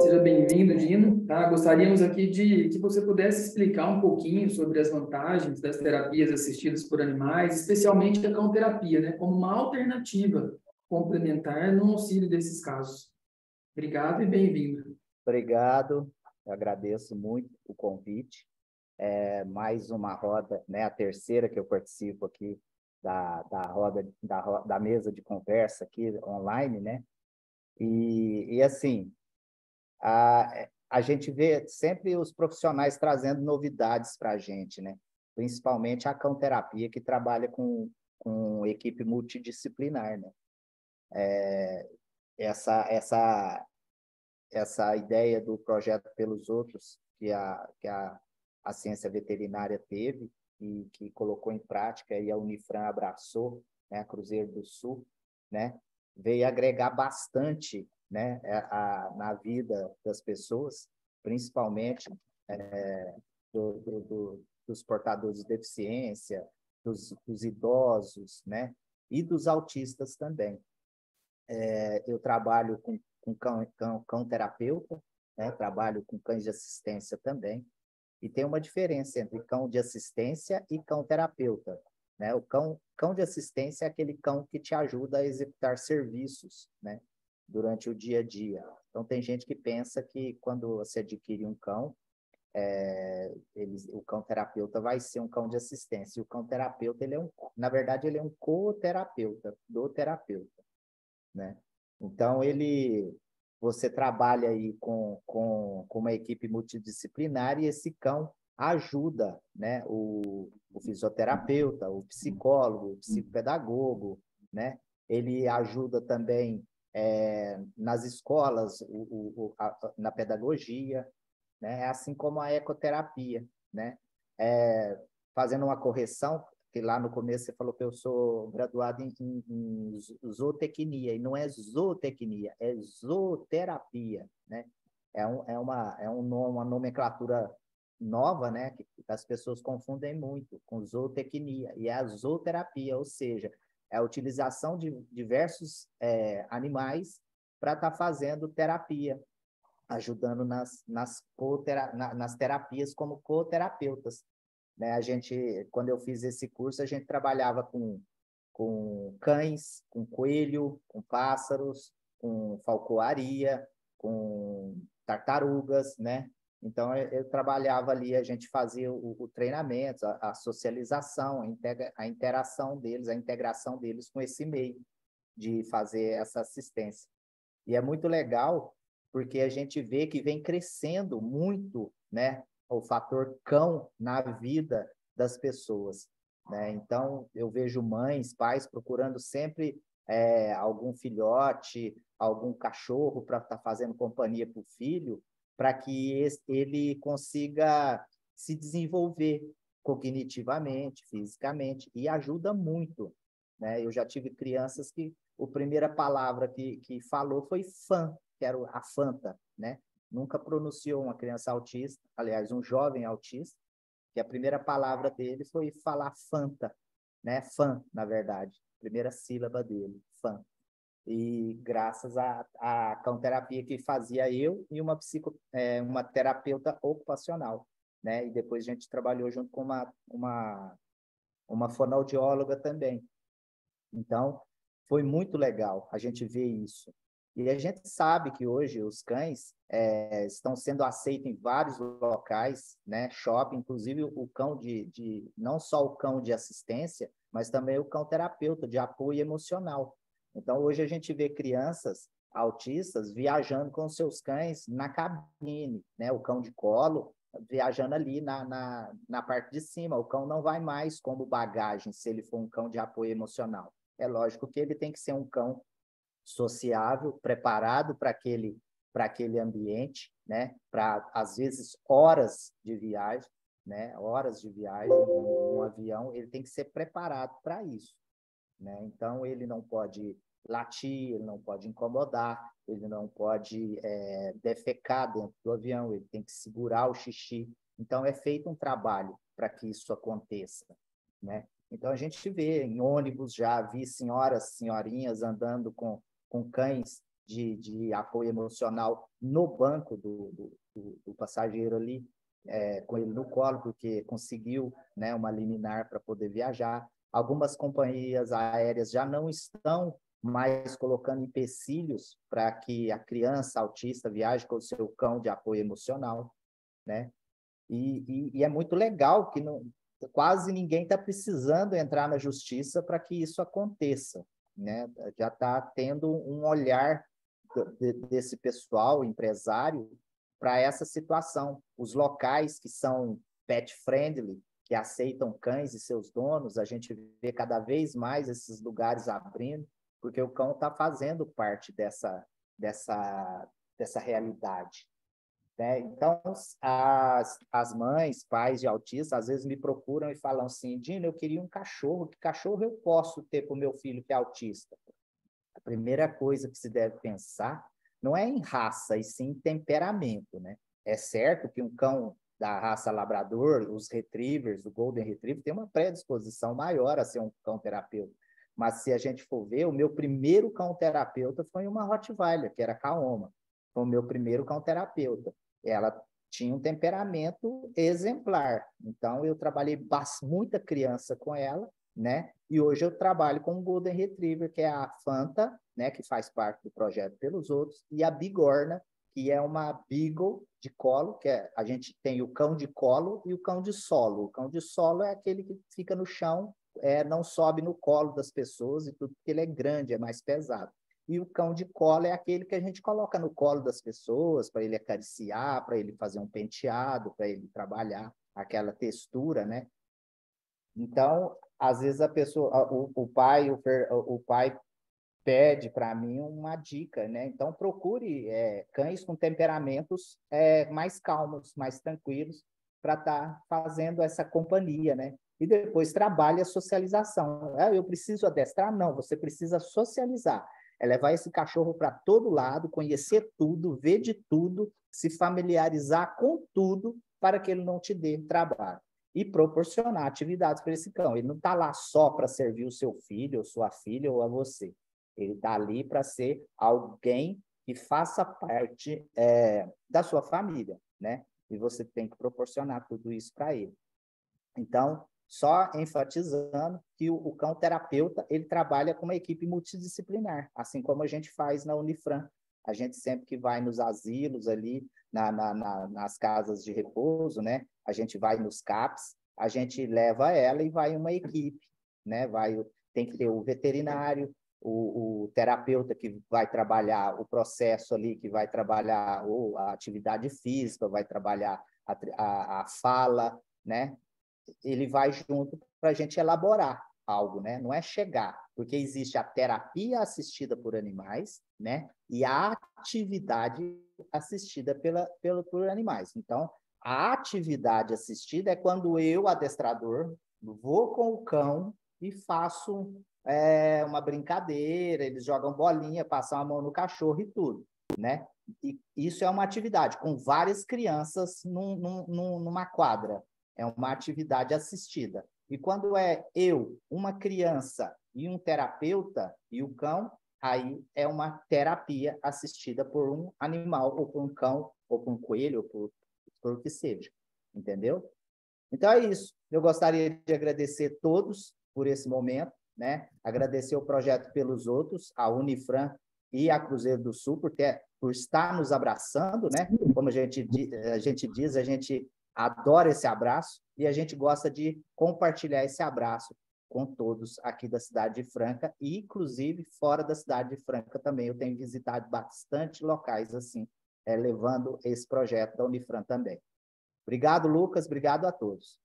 Seja bem-vindo, Dino. Tá? Gostaríamos aqui de que você pudesse explicar um pouquinho sobre as vantagens das terapias assistidas por animais, especialmente a cão-terapia, né, como uma alternativa complementar no auxílio desses casos. Obrigado e bem-vindo. Obrigado, eu agradeço muito o convite é, mais uma roda, né, a terceira que eu participo aqui da, da roda da, da mesa de conversa aqui online, né? E, e assim, a, a gente vê sempre os profissionais trazendo novidades para a gente, né? Principalmente a cão-terapia, que trabalha com, com equipe multidisciplinar, né? É, essa essa essa ideia do projeto pelos outros que a que a, a ciência veterinária teve e que colocou em prática e a Unifran abraçou, né, Cruzeiro do Sul, né, veio agregar bastante, né, a, a na vida das pessoas, principalmente é, do, do, do, dos portadores de deficiência, dos, dos idosos, né, e dos autistas também. É, eu trabalho com, com cão, cão, cão terapeuta, né? trabalho com cães de assistência também, e tem uma diferença entre cão de assistência e cão terapeuta. Né? O cão, cão de assistência é aquele cão que te ajuda a executar serviços né? durante o dia a dia. Então, tem gente que pensa que quando você adquire um cão, é, ele, o cão terapeuta vai ser um cão de assistência. E o cão terapeuta, ele é um, na verdade, ele é um co-terapeuta do terapeuta, né? Então, ele, você trabalha aí com, com, com uma equipe multidisciplinar e esse cão ajuda, né? O, o fisioterapeuta, o psicólogo, o psicopedagogo, né? Ele ajuda também é, nas escolas, o, o, a, na pedagogia, né? assim como a ecoterapia. Né? É, fazendo uma correção, que lá no começo você falou que eu sou graduado em, em, em zootecnia, e não é zootecnia, é zooterapia, né? É, um, é, uma, é um, uma nomenclatura nova, né? Que as pessoas confundem muito com zootecnia, e é a zooterapia, ou seja, é a utilização de diversos é, animais para estar tá fazendo terapia, ajudando nas, nas, nas terapias como coterapeutas. Né? A gente, quando eu fiz esse curso, a gente trabalhava com, com cães, com coelho, com pássaros, com falcoaria, com tartarugas, né? Então, eu, trabalhava ali, a gente fazia o, o treinamento, a, a, socialização, a, integra, a interação deles, a integração deles com esse meio de fazer essa assistência. E é muito legal porque a gente vê que vem crescendo muito, né, o fator cão na vida das pessoas, né? Então eu vejo mães, pais procurando sempre é, algum filhote, algum cachorro para estar tá fazendo companhia para o filho, para que ele consiga se desenvolver cognitivamente, fisicamente, e ajuda muito. Né? Eu já tive crianças que a primeira palavra que, que falou foi fã, que era a Fanta, né? Nunca pronunciou uma criança autista, aliás, um jovem autista, que a primeira palavra dele foi falar Fanta, né? Fã, na verdade, primeira sílaba dele, fã. E graças à, à terapia que fazia eu e uma psico, é, uma terapeuta ocupacional, né? E depois a gente trabalhou junto com uma uma uma fonoaudióloga também. Então, foi muito legal a gente ver isso. E a gente sabe que hoje os cães é, estão sendo aceitos em vários locais, né? Shopping, inclusive o cão de, de, não só o cão de assistência, mas também o cão terapeuta de apoio emocional. Então hoje a gente vê crianças autistas viajando com seus cães na cabine, né? O cão de colo viajando ali na, na, na parte de cima. O cão não vai mais como bagagem se ele for um cão de apoio emocional. É lógico que ele tem que ser um cão sociável, preparado para aquele para aquele ambiente, né? Para às vezes horas de viagem, né? Horas de viagem um, um avião, ele tem que ser preparado para isso, né? Então ele não pode latir, ele não pode incomodar, ele não pode é, defecar dentro do avião, ele tem que segurar o xixi. Então é feito um trabalho para que isso aconteça, né? Então a gente vê em ônibus já vi senhoras, senhorinhas andando com com cães de, de apoio emocional no banco do, do, do passageiro ali, é, com ele no colo, porque conseguiu né, uma liminar para poder viajar. Algumas companhias aéreas já não estão mais colocando empecilhos para que a criança autista viaje com o seu cão de apoio emocional, né? E, e, e é muito legal que não, quase ninguém está precisando entrar na justiça para que isso aconteça, né? Já está tendo um olhar desse pessoal empresário para essa situação. Os locais que são pet friendly, que aceitam cães e seus donos, a gente vê cada vez mais esses lugares abrindo, porque o cão está fazendo parte dessa, dessa, dessa realidade. Né? Então, as, as mães, pais de autistas, às vezes me procuram e falam assim, Dino, eu queria um cachorro, que cachorro eu posso ter para o meu filho que é autista? A primeira coisa que se deve pensar não é em raça, e sim em temperamento, né? É certo que um cão da raça labrador, os retrievers, o golden retriever, tem uma predisposição maior a ser um cão terapeuta. Mas se a gente for ver, o meu primeiro cão terapeuta foi uma Rottweiler, que era Kaoma. Foi o meu primeiro cão terapeuta. Ela tinha um temperamento exemplar. Então, eu trabalhei muita criança com ela, né? E hoje eu trabalho com o Golden Retriever, que é a Fanta, né? Que faz parte do projeto pelos outros, e a Bigorna, que é uma Beagle de colo, que é, a gente tem o cão de colo e o cão de solo. O cão de solo é aquele que fica no chão, é, não sobe no colo das pessoas e tudo, porque ele é grande, é mais pesado. E o cão de colo é aquele que a gente coloca no colo das pessoas para ele acariciar, para ele fazer um penteado, para ele trabalhar aquela textura, né? Então, às vezes a pessoa, o, o pai, o, o pai pede para mim uma dica, né? Então procure é, cães com temperamentos é, mais calmos, mais tranquilos, para estar tá fazendo essa companhia, né? E depois trabalhe a socialização. Ah, eu preciso adestrar? Não, você precisa socializar. É levar esse cachorro para todo lado, conhecer tudo, ver de tudo, se familiarizar com tudo, para que ele não te dê trabalho. E proporcionar atividades para esse cão. Ele não está lá só para servir o seu filho, ou sua filha, ou a você. Ele está ali para ser alguém que faça parte é, da sua família, né? E você tem que proporcionar tudo isso para ele. Então, só enfatizando que o, o, cão terapeuta ele trabalha com uma equipe multidisciplinar, assim como a gente faz na Unifran. A gente sempre que vai nos asilos ali, na, na, na, nas casas de repouso, né? A gente vai nos CAPs, a gente leva ela e vai uma equipe, né? Vai, tem que ter o veterinário, o, o, terapeuta que vai trabalhar o processo ali, que vai trabalhar ou a atividade física, vai trabalhar a, a, a fala, né? Ele vai junto para a gente elaborar algo, né? Não é chegar, porque existe a terapia assistida por animais, né? E a atividade assistida pela, pela, por animais. Então, a atividade assistida é quando eu, adestrador, vou com o cão e faço é, uma brincadeira, eles jogam bolinha, passam a mão no cachorro e tudo, né? E isso é uma atividade com várias crianças num, num, numa quadra. É uma atividade assistida. E quando é eu, uma criança e um terapeuta e o cão, aí é uma terapia assistida por um animal, ou por um cão, ou por um coelho, ou por, por o que seja. Entendeu? Então é isso. Eu gostaria de agradecer todos por esse momento né? Agradecer o projeto pelos outros, a Unifran e a Cruzeiro do Sul, porque por estar nos abraçando, né? Como a gente, a gente diz, a gente adora esse abraço e a gente gosta de compartilhar esse abraço com todos aqui da cidade de Franca e inclusive fora da cidade de Franca também. Eu tenho visitado bastante locais assim, é, levando esse projeto da Unifran também. Obrigado, Lucas. Obrigado a todos.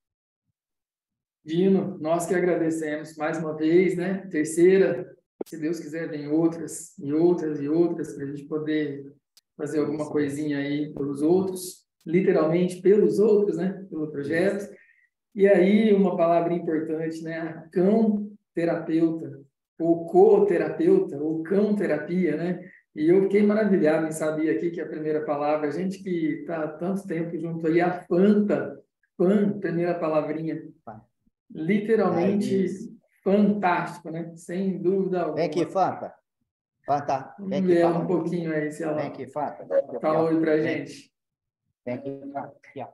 Dino, nós que agradecemos mais uma vez, né? Terceira, se Deus quiser, vem outras e outras e outras para a gente poder fazer alguma coisinha aí pelos outros, literalmente pelos outros, né? Pelo projeto. E aí uma palavra importante, né? Cão terapeuta, ou co-terapeuta, ou cão terapia, né? E eu fiquei maravilhado em saber aqui que a primeira palavra, a gente que está há tanto tempo junto ali, a Fanta, Fan, primeira palavrinha literalmente é fantástico, né? Sem dúvida alguma. Vem aqui, Fanta. Fanta, vem aqui. Vamos um pouquinho aí, se ela... Vem aqui, Fanta. Fala oi pra gente. Vem aqui, Fanta. Aqui, ó.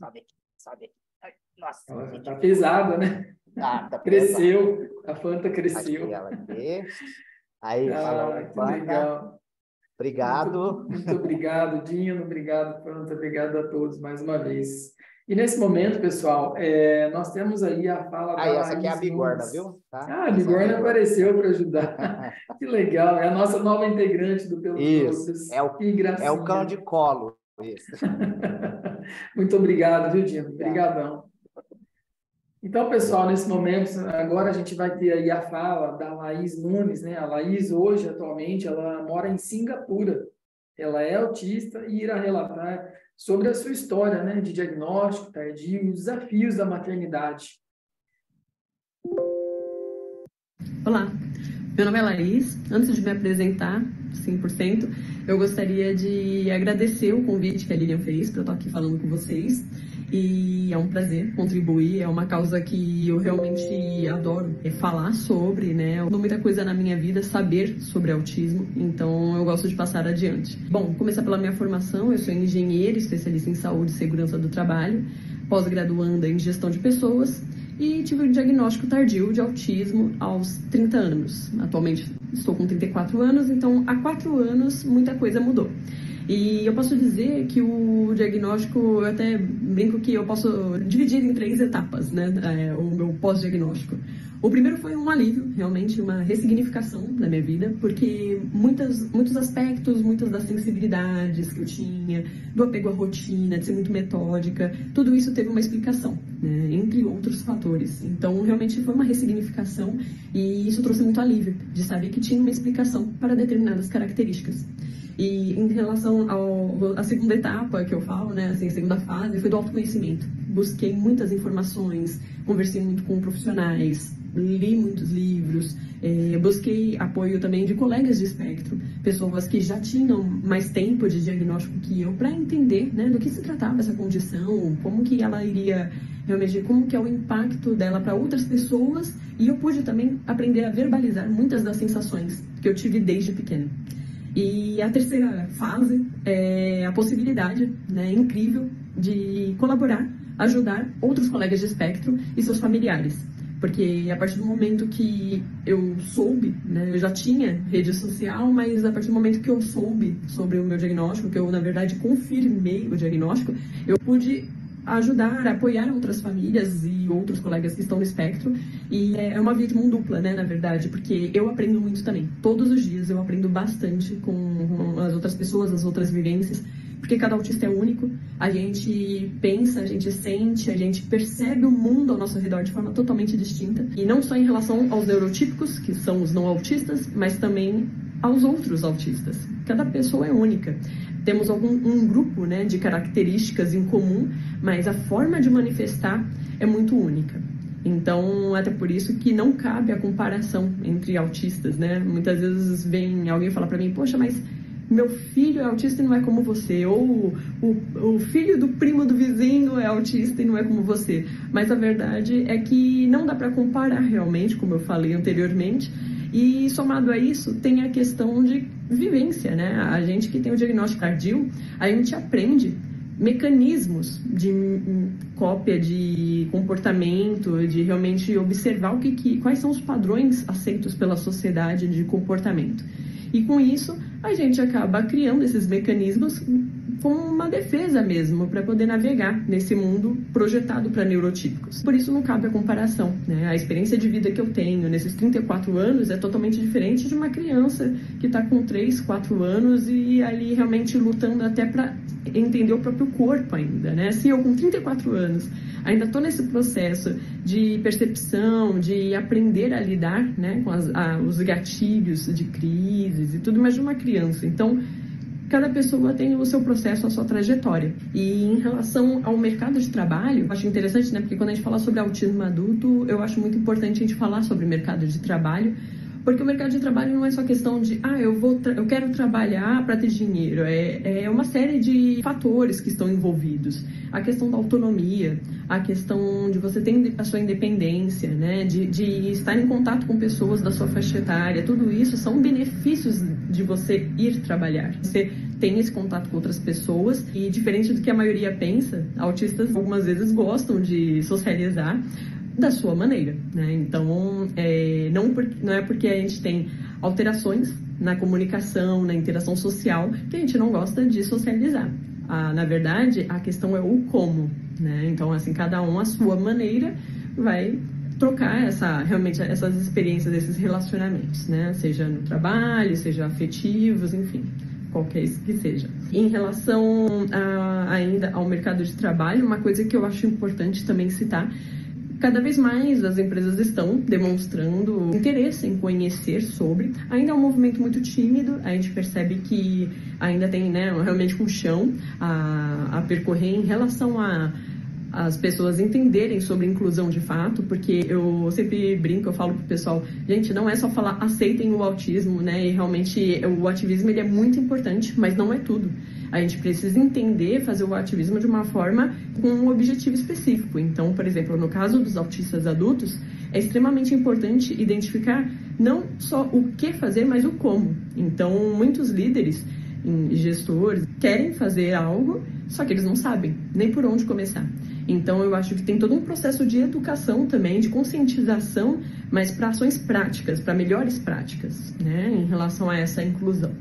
Sobe aqui, sobe aqui. Nossa. Ela tá pesada, né? Tá cresceu. Pesada. A Fanta cresceu. Aqui, ela aqui. Aí, ah, fala Fanta. Legal. Obrigado. Muito, muito obrigado, Dino. Obrigado, Fanta. Obrigado a todos mais uma vez. E nesse momento, pessoal, é, nós temos aí a fala ah, da essa aqui é a Bigorna, viu? Tá? Ah, a Bigorna é apareceu para ajudar. que legal, é a nossa nova integrante do Pelos Isso, é o, é o cão de colo. Isso. Muito obrigado, viu, Dino? Obrigadão. Então, pessoal, nesse momento, agora a gente vai ter aí a fala da Laís Nunes, né? A Laís, hoje, atualmente, ela mora em Singapura. Ela é autista e irá relatar sobre a sua história, né? De diagnóstico tardio e os desafios da maternidade. Olá, meu nome é Laís. Antes de me apresentar 100%, eu gostaria de agradecer o convite que a Lilian fez para eu estar aqui falando com vocês e é um prazer contribuir. É uma causa que eu realmente adoro é falar sobre, né? Eu dou muita coisa na minha vida saber sobre autismo, então eu gosto de passar adiante. Bom, começar pela minha formação, eu sou engenheira, especialista em saúde e segurança do trabalho, pós-graduanda em gestão de pessoas e tive um diagnóstico tardio de autismo aos 30 anos. Atualmente estou com 34 anos, então há quatro anos muita coisa mudou. E eu posso dizer que o diagnóstico, eu até brinco que eu posso dividir em três etapas, né? É, o meu pós-diagnóstico. O primeiro foi um alívio, realmente, uma ressignificação da minha vida, porque muitas, muitos aspectos, muitas das sensibilidades que eu tinha, do apego à rotina, de ser muito metódica, tudo isso teve uma explicação, né? entre outros fatores. Então, realmente foi uma ressignificação e isso trouxe muito alívio, de saber que tinha uma explicação para determinadas características. E em relação à segunda etapa que eu falo, né, assim, segunda fase, foi do autoconhecimento. Busquei muitas informações, conversei muito com profissionais, li muitos livros, eh, busquei apoio também de colegas de espectro, pessoas que já tinham mais tempo de diagnóstico que eu, para entender né, do que se tratava essa condição, como que ela iria realmente, como que é o impacto dela para outras pessoas, e eu pude também aprender a verbalizar muitas das sensações que eu tive desde pequena. E a terceira fase é a possibilidade né, incrível de colaborar, ajudar outros colegas de espectro e seus familiares. Porque a partir do momento que eu soube, né, eu já tinha rede social, mas a partir do momento que eu soube sobre o meu diagnóstico, que eu, na verdade, confirmei o diagnóstico, eu pude ajudar, apoiar outras famílias e outros colegas que estão no espectro. E é uma via de mão dupla, né, na verdade, porque eu aprendo muito também. Todos os dias eu aprendo bastante com as outras pessoas, as outras vivências, porque cada autista é único. A gente pensa, a gente sente, a gente percebe o mundo ao nosso redor de forma totalmente distinta. E não só em relação aos neurotípicos, que são os não autistas, mas também aos outros autistas. Cada pessoa é única temos algum um grupo né, de características em comum, mas a forma de manifestar é muito única. Então, até por isso que não cabe a comparação entre autistas, né? Muitas vezes vem alguém falar para mim, poxa, mas meu filho é autista e não é como você, ou o, o filho do primo do vizinho é autista e não é como você. Mas a verdade é que não dá para comparar realmente, como eu falei anteriormente, e somado a isso, tem a questão de vivência, né? A gente que tem o diagnóstico tardio, a gente aprende mecanismos de cópia de comportamento, de realmente observar o que, que quais são os padrões aceitos pela sociedade de comportamento. E com isso, a gente acaba criando esses mecanismos como uma defesa mesmo, para poder navegar nesse mundo projetado para neurotípicos. Por isso não cabe a comparação. Né? A experiência de vida que eu tenho nesses 34 anos é totalmente diferente de uma criança que está com 3, 4 anos e ali realmente lutando até para entender o próprio corpo ainda. Né? Se eu com 34 anos ainda estou nesse processo de percepção, de aprender a lidar né, com as, a, os gatilhos de crises e tudo, mais de uma criança. Então, cada pessoa tem o seu processo, a sua trajetória. E em relação ao mercado de trabalho, acho interessante, né? Porque quando a gente fala sobre autismo adulto, eu acho muito importante a gente falar sobre mercado de trabalho, porque o mercado de trabalho não é só questão de, ah, eu, vou eu quero trabalhar para ter dinheiro. É, é uma série de fatores que estão envolvidos. A questão da autonomia, a questão de você ter a sua independência, né? De, de estar em contato com pessoas da sua faixa etária. Tudo isso são benefícios de você ir trabalhar. Você tem esse contato com outras pessoas e diferente do que a maioria pensa, autistas algumas vezes gostam de socializar, da sua maneira, né? Então, é, não, por, não é porque a gente tem alterações na comunicação, na interação social, que a gente não gosta de socializar. Ah, na verdade, a questão é o como, né? Então, assim, cada um a sua maneira vai trocar essa realmente essas experiências, esses relacionamentos, né? Seja no trabalho, seja afetivos, enfim, qualquer que seja. Em relação a, ainda ao mercado de trabalho, uma coisa que eu acho importante também citar cada vez mais as empresas estão demonstrando interesse em conhecer sobre. Ainda é um movimento muito tímido, a gente percebe que ainda tem né, realmente um chão a, a percorrer em relação a as pessoas entenderem sobre inclusão de fato, porque eu sempre brinco, eu falo pro pessoal, gente, não é só falar aceitem o autismo, né? E realmente o ativismo ele é muito importante, mas não é tudo. A gente precisa entender, fazer o ativismo de uma forma com um objetivo específico. Então, por exemplo, no caso dos autistas adultos, é extremamente importante identificar não só o que fazer, mas o como. Então, muitos líderes gestores querem fazer algo, só que eles não sabem nem por onde começar. Então, eu acho que tem todo um processo de educação também, de conscientização, mas para ações práticas, para melhores práticas, né, em relação a essa inclusão.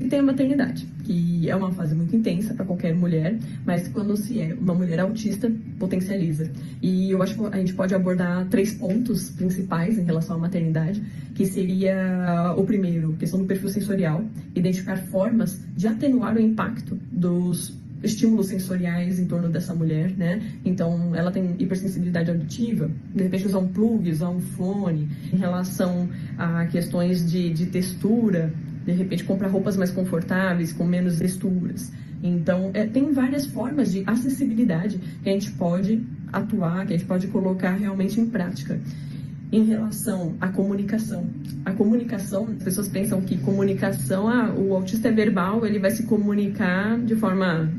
E tem a maternidade, que é uma fase muito intensa para qualquer mulher, mas quando se é uma mulher autista, potencializa. E eu acho que a gente pode abordar três pontos principais em relação à maternidade, que seria o primeiro, questão do perfil sensorial, identificar formas de atenuar o impacto dos estímulos sensoriais em torno dessa mulher, né? Então, ela tem hipersensibilidade auditiva, de repente usar um plug, usar um fone, em relação a questões de, de textura, de repente comprar roupas mais confortáveis, com menos texturas. Então, é, tem várias formas de acessibilidade que a gente pode atuar, que a gente pode colocar realmente em prática. Em relação à comunicação, a comunicação, as pessoas pensam que comunicação, ah, o autista é verbal, ele vai se comunicar de forma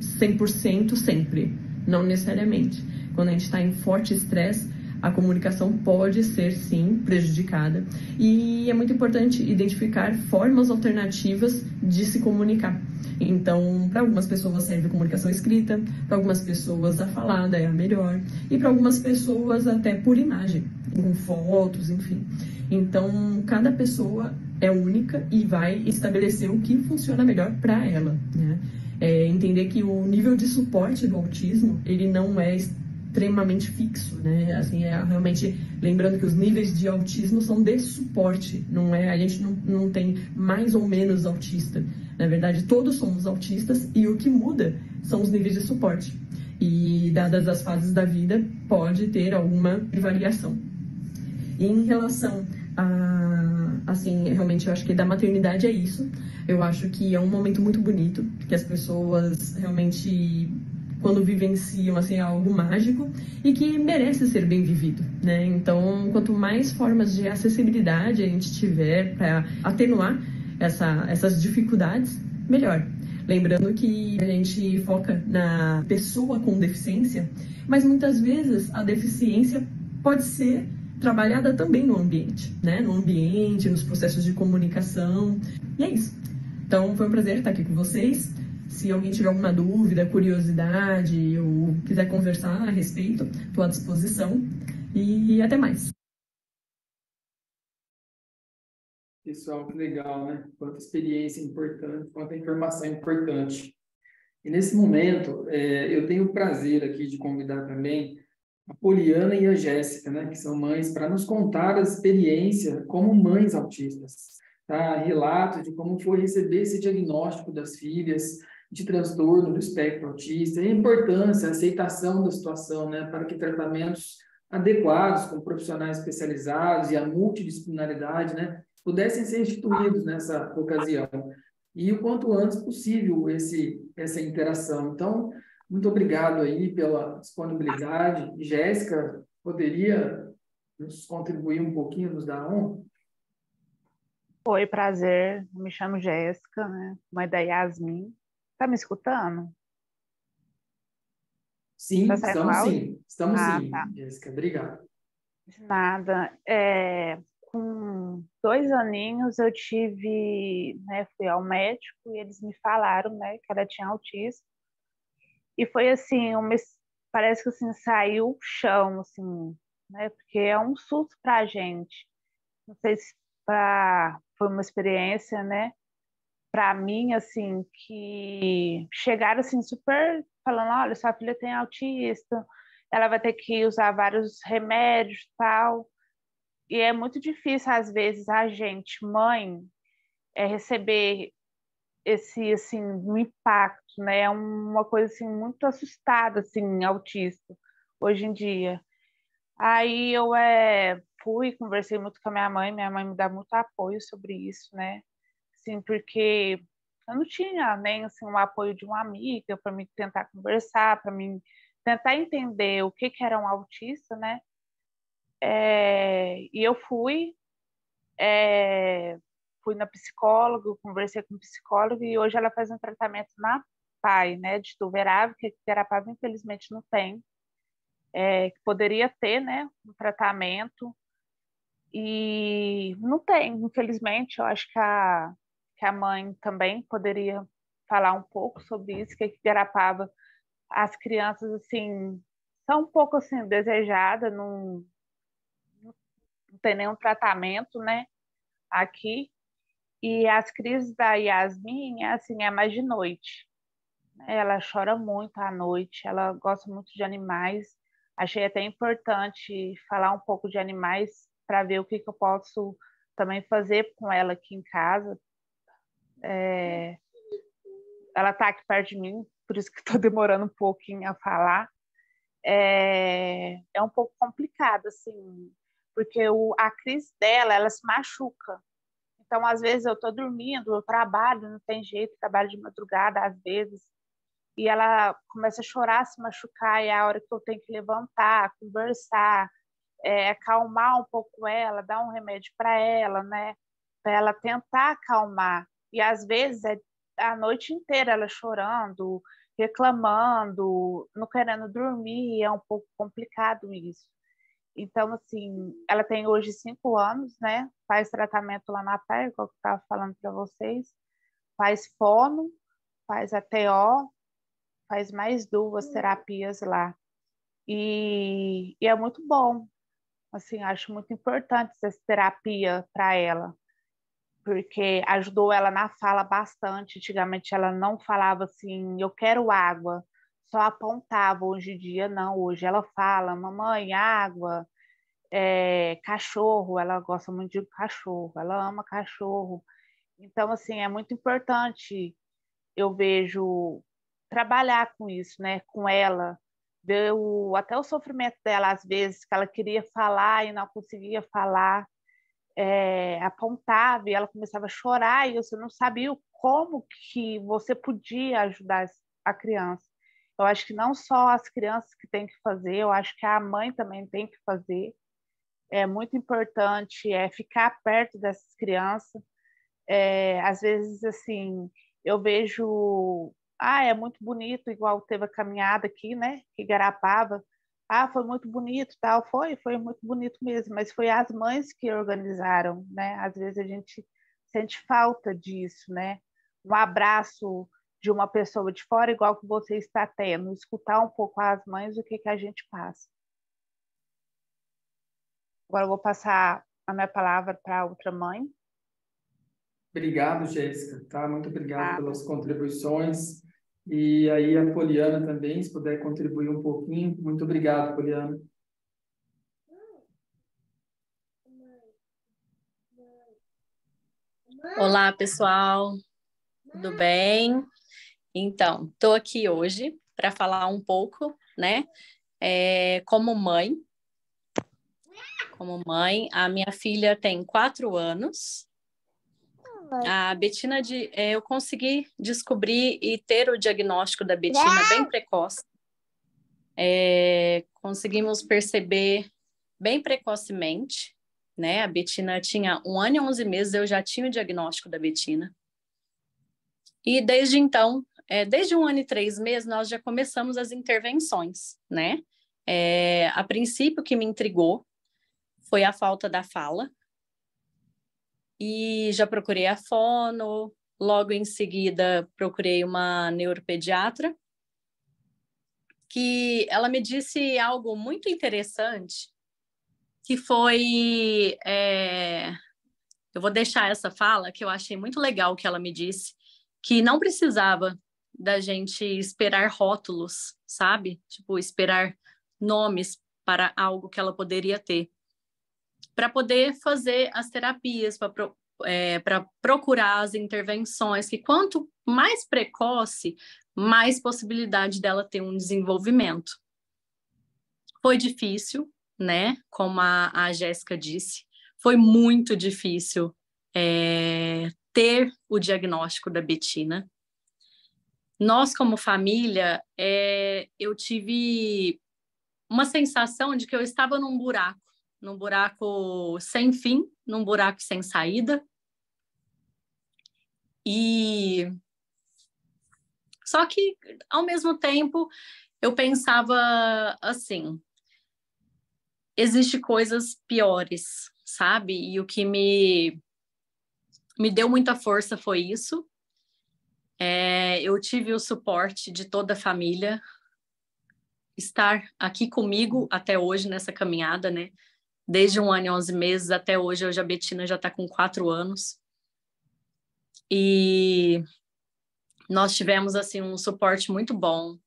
100% sempre, não necessariamente. Quando a gente está em forte estresse, a comunicação pode ser sim prejudicada e é muito importante identificar formas alternativas de se comunicar. Então, para algumas pessoas serve comunicação escrita, para algumas pessoas a falada é a melhor e para algumas pessoas até por imagem, com fotos, enfim. Então, cada pessoa é única e vai estabelecer o que funciona melhor para ela, né? É, entender que o nível de suporte do autismo ele não é extremamente fixo, né? Assim, é realmente lembrando que os níveis de autismo são de suporte, não é? A gente não, não tem mais ou menos autista. Na verdade, todos somos autistas e o que muda são os níveis de suporte. E dadas as fases da vida, pode ter alguma variação. E em relação a, assim, realmente eu acho que da maternidade é isso. Eu acho que é um momento muito bonito, que as pessoas realmente quando vivenciam assim algo mágico e que merece ser bem vivido, né? Então, quanto mais formas de acessibilidade a gente tiver para atenuar essa, essas dificuldades, melhor. Lembrando que a gente foca na pessoa com deficiência, mas muitas vezes a deficiência pode ser trabalhada também no ambiente, né? No ambiente, nos processos de comunicação. E é isso. Então, foi um prazer estar aqui com vocês. Se alguém tiver alguma dúvida, curiosidade ou quiser conversar a respeito, estou à disposição. E até mais. Pessoal, que legal, né? Quanta experiência importante, quanta informação importante. E nesse momento, é, eu tenho o prazer aqui de convidar também a Poliana e a Jéssica, né, que são mães, para nos contar a experiência como mães autistas. Tá? Relatos de como foi receber esse diagnóstico das filhas de transtorno do espectro autista, a importância, a aceitação da situação, né, para que tratamentos adequados, com profissionais especializados e a multidisciplinaridade, né, pudessem ser instituídos nessa ocasião. E o quanto antes possível esse, essa interação. Então, muito obrigado aí pela disponibilidade. Jéssica, poderia nos contribuir um pouquinho, nos dar um? Oi, prazer. Me chamo Jéssica, né? mãe da Yasmin. Tá me escutando? Sim, tá estamos sim. Estamos ah, sim, tá. Jéssica. Obrigado. Nada. É, com dois aninhos eu tive, né, fui ao médico e eles me falaram, né, que ela tinha autismo. E foi assim, uma, parece que assim, saiu o chão, assim, né? Porque é um susto para a gente. Não sei se pra, foi uma experiência, né? Para mim, assim, que chegaram assim super falando, olha, sua filha tem autista, ela vai ter que usar vários remédios, tal. E é muito difícil às vezes a gente, mãe, é receber esse assim um impacto, né? É uma coisa assim muito assustada assim autista hoje em dia. Aí eu é, fui, conversei muito com a minha mãe, minha mãe me dá muito apoio sobre isso, né? Assim, porque eu não tinha nem assim, um apoio de uma amiga para me tentar conversar, para mim tentar entender o que, que era um autista, né? É, e eu fui, é, fui na psicóloga, conversei com o psicólogo e hoje ela faz um tratamento na PAI, né, de Tuverave, que Garapava infelizmente não tem, é, que poderia ter, né, um tratamento e não tem, infelizmente, eu acho que a, que a mãe também poderia falar um pouco sobre isso, que Garapava, as crianças, assim, são um pouco, assim, desejadas, não, não tem nenhum tratamento, né, aqui. E as crises da Yasmin, assim, é mais de noite. Ela chora muito à noite, ela gosta muito de animais. Achei até importante falar um pouco de animais para ver o que, que, eu posso também fazer com ela aqui em casa. É... Ela está aqui perto de mim, por isso que estou demorando um pouquinho a falar. É, é um pouco complicado, assim, porque o, a crise dela, ela se machuca. Então, às vezes, eu estou dormindo, eu trabalho, não tem jeito, trabalho de madrugada, às vezes, e ela começa a chorar, se machucar, e é a hora que eu tenho que levantar, conversar, é, acalmar um pouco ela, dar um remédio para ela, né? Para ela tentar acalmar. E às vezes é a noite inteira ela chorando, reclamando, não querendo dormir, é um pouco complicado isso. Então, assim, ela tem hoje cinco anos, né? Faz tratamento lá na PER, como eu estava falando para vocês. Faz fono, faz ATO, faz mais duas terapias lá. E, e é muito bom. Assim, acho muito importante essa terapia para ela, porque ajudou ela na fala bastante. Antigamente ela não falava assim, eu quero água, só apontava. Hoje em dia, não. Hoje ela fala, mamãe, água, é, cachorro, ela gosta muito de cachorro, ela ama cachorro. Então, assim, é muito importante, eu vejo, trabalhar com isso, né, com ela, até o sofrimento dela, às vezes, que ela queria falar e não conseguia falar, é, apontava e ela começava a chorar e você não sabia como que você podia ajudar a criança. Eu acho que não só as crianças que têm que fazer, eu acho que a mãe também tem que fazer. É muito importante é ficar perto dessas crianças. É, às vezes, assim, eu vejo, ah, é muito bonito, igual teve a caminhada aqui, né, que Garapava. Ah, foi muito bonito, tal, foi, foi muito bonito mesmo, mas foi as mães que organizaram, né? Às vezes a gente sente falta disso, né? Um abraço de uma pessoa de fora, igual que você está tendo, escutar um pouco as mães o que, que a gente passa. Agora eu vou passar a minha palavra para outra mãe. Obrigado, Jéssica, tá? Muito obrigado ah. pelas contribuições. E aí a Poliana também, se puder contribuir um pouquinho. Muito obrigado, Poliana. Olá, pessoal. Tudo bem? Então, estou aqui hoje para falar um pouco, né, é, como mãe. Como mãe, a minha filha tem quatro anos. A Betina, de, é, eu consegui descobrir e ter o diagnóstico da Betina bem precoce. É, conseguimos perceber bem precocemente, né? A Betina tinha um ano e onze meses, eu já tinha o diagnóstico da Betina. E desde então, é, desde um ano e três meses, nós já começamos as intervenções, né? É, a princípio, que me intrigou foi a falta da fala. E já procurei a fono, logo em seguida procurei uma neuropediatra, que ela me disse algo muito interessante, que foi. É, eu vou deixar essa fala, que eu achei muito legal que ela me disse, que não precisava da gente esperar rótulos, sabe? Tipo, esperar nomes para algo que ela poderia ter. Para poder fazer as terapias, para pro, é, procurar as intervenções, que quanto mais precoce, mais possibilidade dela ter um desenvolvimento. Foi difícil, né? Como a, a Jéssica disse, foi muito difícil é, ter o diagnóstico da Betina. Nós, como família, é, eu tive uma sensação de que eu estava num buraco, num buraco sem fim, num buraco sem saída. E só que ao mesmo tempo eu pensava assim, existe coisas piores, sabe? E o que me me deu muita força foi isso. É, eu tive o suporte de toda a família, estar aqui comigo até hoje nessa caminhada, né? Desde um ano e onze meses até hoje, hoje a Betina já está com quatro anos. E nós tivemos, assim, um suporte muito bom,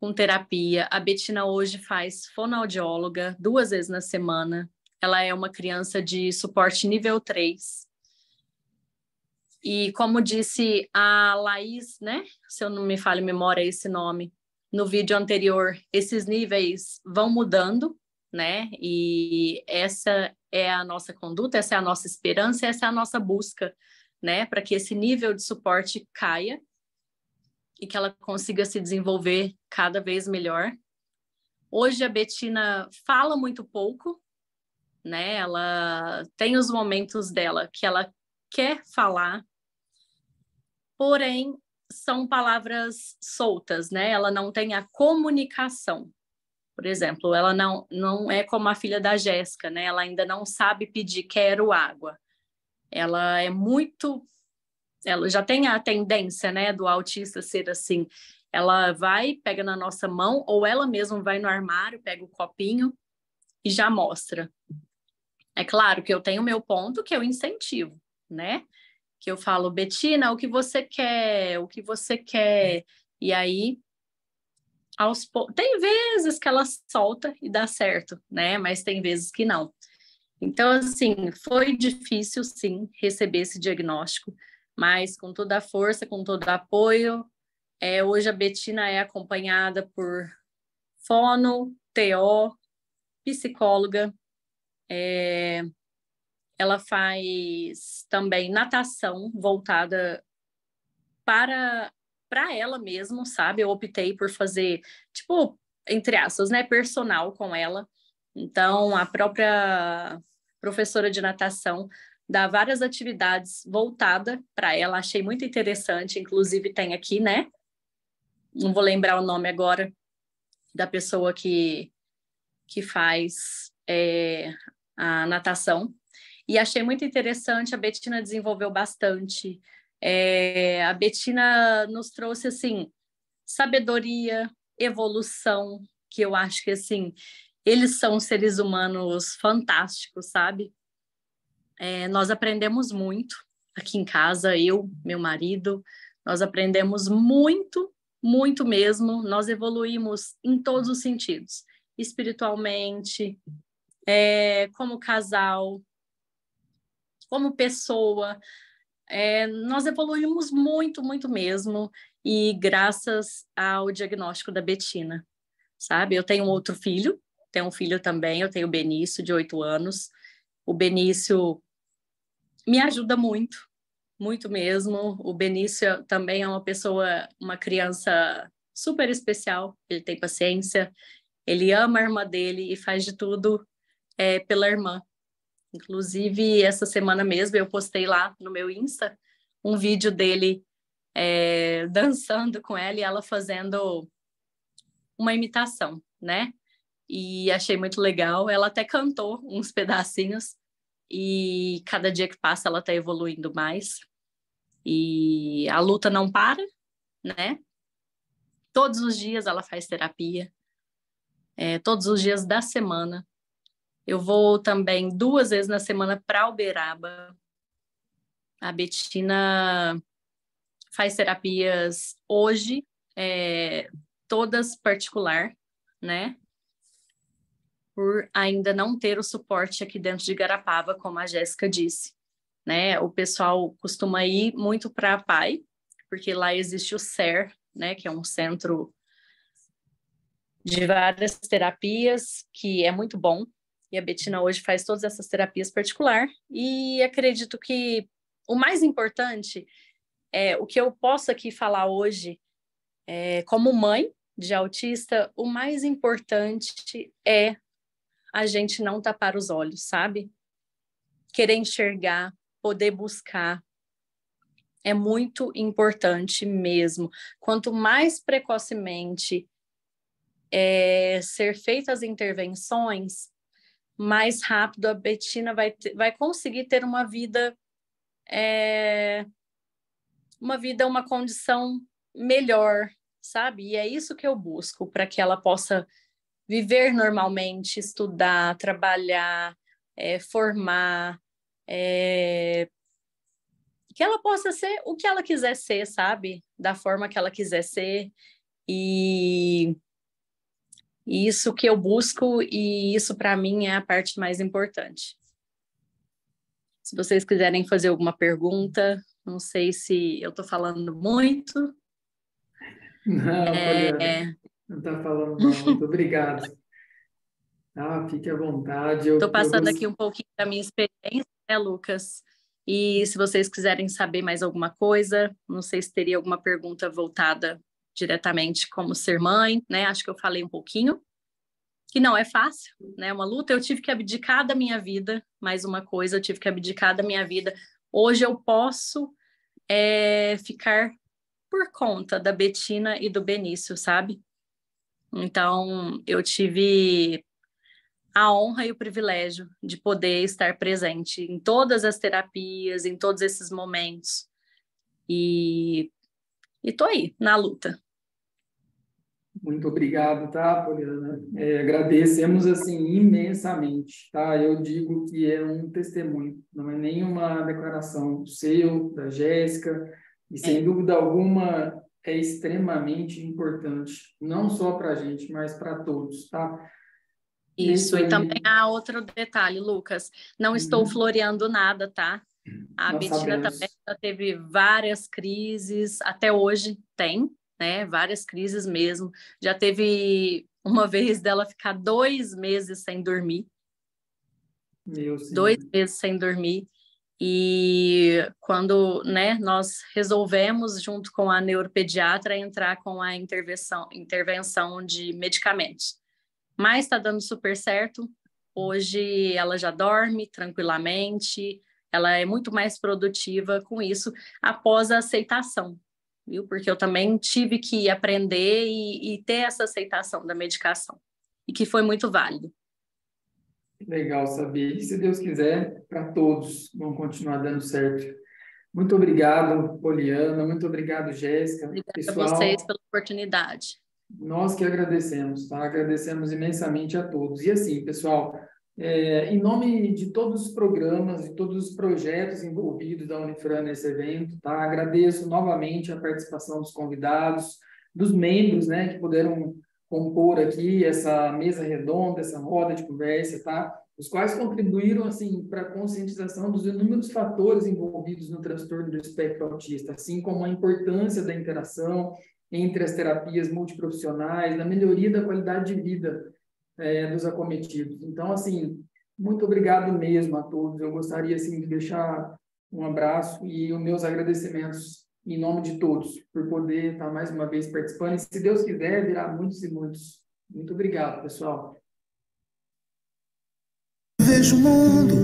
com terapia. A Betina hoje faz fonoaudióloga duas vezes na semana. Ela é uma criança de suporte nível 3. E como disse a Laís, né? Se eu não me falho memória esse nome, no vídeo anterior, esses níveis vão mudando, né? E essa é a nossa conduta, essa é a nossa esperança, essa é a nossa busca, né? Para que esse nível de suporte caia e que ela consiga se desenvolver cada vez melhor. Hoje a Betina fala muito pouco, né? Ela tem os momentos dela que ela quer falar, porém são palavras soltas, né? Ela não tem a comunicação. Por exemplo, ela não, não é como a filha da Jéssica, né? Ela ainda não sabe pedir quero água. Ela é muito ela já tem a tendência, né, do autista ser assim. Ela vai, pega na nossa mão ou ela mesma vai no armário, pega o copinho e já mostra. É claro que eu tenho meu ponto que eu incentivo, né? que eu falo, Betina, o que você quer? O que você quer? E aí, aos tem vezes que ela solta e dá certo, né? Mas tem vezes que não. Então, assim, foi difícil, sim, receber esse diagnóstico, mas com toda a força, com todo o apoio. É, hoje a Betina é acompanhada por fono, TO, psicóloga, é, ela faz também natação voltada para para ela mesmo, sabe? Eu optei por fazer, tipo, entre aspas, né, personal com ela. Então, a própria professora de natação dá várias atividades voltada para ela, achei muito interessante, inclusive tem aqui, né? Não vou lembrar o nome agora da pessoa que que faz é, a natação, e achei muito interessante, a Betina desenvolveu bastante. É, a Betina nos trouxe, assim, sabedoria, evolução, que eu acho que, assim, eles são seres humanos fantásticos, sabe? É, nós aprendemos muito aqui em casa, eu, meu marido, nós aprendemos muito, muito mesmo. Nós evoluímos em todos os sentidos, espiritualmente, é, como casal, como pessoa. É, nós evoluímos muito, muito mesmo, e graças ao diagnóstico da Betina, sabe? Eu tenho outro filho, tenho um filho também, eu tenho o Benício, de oito anos. O Benício me ajuda muito, muito mesmo. O Benício também é uma pessoa, uma criança super especial, ele tem paciência, ele ama a irmã dele e faz de tudo é, pela irmã. Inclusive, essa semana mesmo eu postei lá no meu Insta um vídeo dele é, dançando com ela e ela fazendo uma imitação, né? E achei muito legal. Ela até cantou uns pedacinhos e cada dia que passa ela está evoluindo mais. E a luta não para, né? Todos os dias ela faz terapia, é, todos os dias da semana eu vou também duas vezes na semana para Uberaba. A Betina faz terapias hoje, é, todas particular, né? Por ainda não ter o suporte aqui dentro de Garapava, como a Jéssica disse. Né? O pessoal costuma ir muito para a PAI, porque lá existe o SER, né? Que é um centro de várias terapias, que é muito bom, E a Betina hoje faz todas essas terapias particular e acredito que o mais importante é o que eu posso aqui falar hoje é, como mãe de autista, o mais importante é a gente não tapar os olhos, sabe? Querer enxergar, poder buscar, é muito importante mesmo. Quanto mais precocemente é, ser feitas as intervenções, mais rápido a Betina vai, ter, vai conseguir ter uma vida, é, uma vida, uma condição melhor, sabe? E é isso que eu busco para que ela possa viver normalmente, estudar, trabalhar, é, formar, é, que ela possa ser o que ela quiser ser, sabe? Da forma que ela quiser ser. E isso que eu busco, e isso para mim é a parte mais importante. Se vocês quiserem fazer alguma pergunta, não sei se eu estou falando muito. Não, é... não está falando muito. Obrigado. Ah, fique à vontade. Estou passando eu... aqui um pouquinho da minha experiência, né, Lucas? E se vocês quiserem saber mais alguma coisa, não sei se teria alguma pergunta voltada diretamente como ser mãe, né? Acho que eu falei um pouquinho. Que não é fácil, né? Uma luta. Eu tive que abdicar da minha vida. Mais uma coisa, eu tive que abdicar da minha vida. Hoje eu posso é, ficar por conta da Betina e do Benício, sabe? Então, eu tive a honra e o privilégio de poder estar presente em todas as terapias, em todos esses momentos. E estou aí, na luta. Muito obrigado, tá, Poliana? É, agradecemos, assim, imensamente, tá? Eu digo que é um testemunho, não é nenhuma declaração seu, da Jéssica, e sem é. dúvida alguma é extremamente importante, não só para a gente, mas para todos, tá? Isso, e também há outro detalhe, Lucas, não uhum. estou floreando nada, tá? A Nós Betina sabemos. também já teve várias crises, até hoje tem, né? Várias crises mesmo. Já teve uma vez dela ficar dois meses sem dormir. Meu dois meses sem dormir. E quando né, nós resolvemos, junto com a neuropediatra, entrar com a intervenção, intervenção de medicamentos mas está dando super certo. Hoje ela já dorme tranquilamente, ela é muito mais produtiva com isso após a aceitação, viu? Porque eu também tive que aprender e, e ter essa aceitação da medicação, e que foi muito válido. Legal saber. E se Deus quiser, para todos vão continuar dando certo. Muito obrigado, Poliana. Muito obrigado, Jéssica. Obrigada Pessoal, a vocês pela oportunidade. Nós que agradecemos, tá? Agradecemos imensamente a todos. E assim, pessoal, é, em nome de todos os programas e todos os projetos envolvidos da Unifran nesse evento, tá? Agradeço novamente a participação dos convidados, dos membros, né, que puderam compor aqui essa mesa redonda, essa roda de conversa, tá? Os quais contribuíram, assim, para a conscientização dos inúmeros fatores envolvidos no transtorno do espectro autista, assim como a importância da interação entre as terapias multiprofissionais, na melhoria da qualidade de vida é, dos acometidos. Então, assim, muito obrigado mesmo a todos. Eu gostaria, assim, de deixar um abraço e os meus agradecimentos em nome de todos por poder estar mais uma vez participando. E, se Deus quiser, virá muitos e muitos. Muito obrigado, pessoal. Vejo o mundo,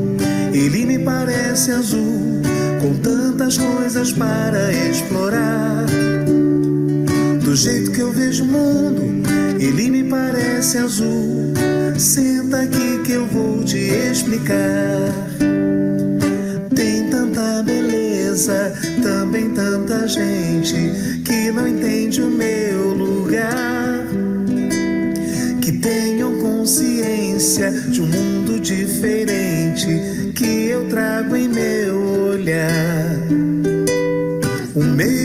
ele me parece azul, com tantas coisas para explorar. Do jeito que eu vejo o mundo, ele me parece azul. Senta aqui que eu vou te explicar. Tem tanta beleza, também tanta gente que não entende o meu lugar. Que tenham consciência de um mundo diferente que eu trago em meu olhar. O meu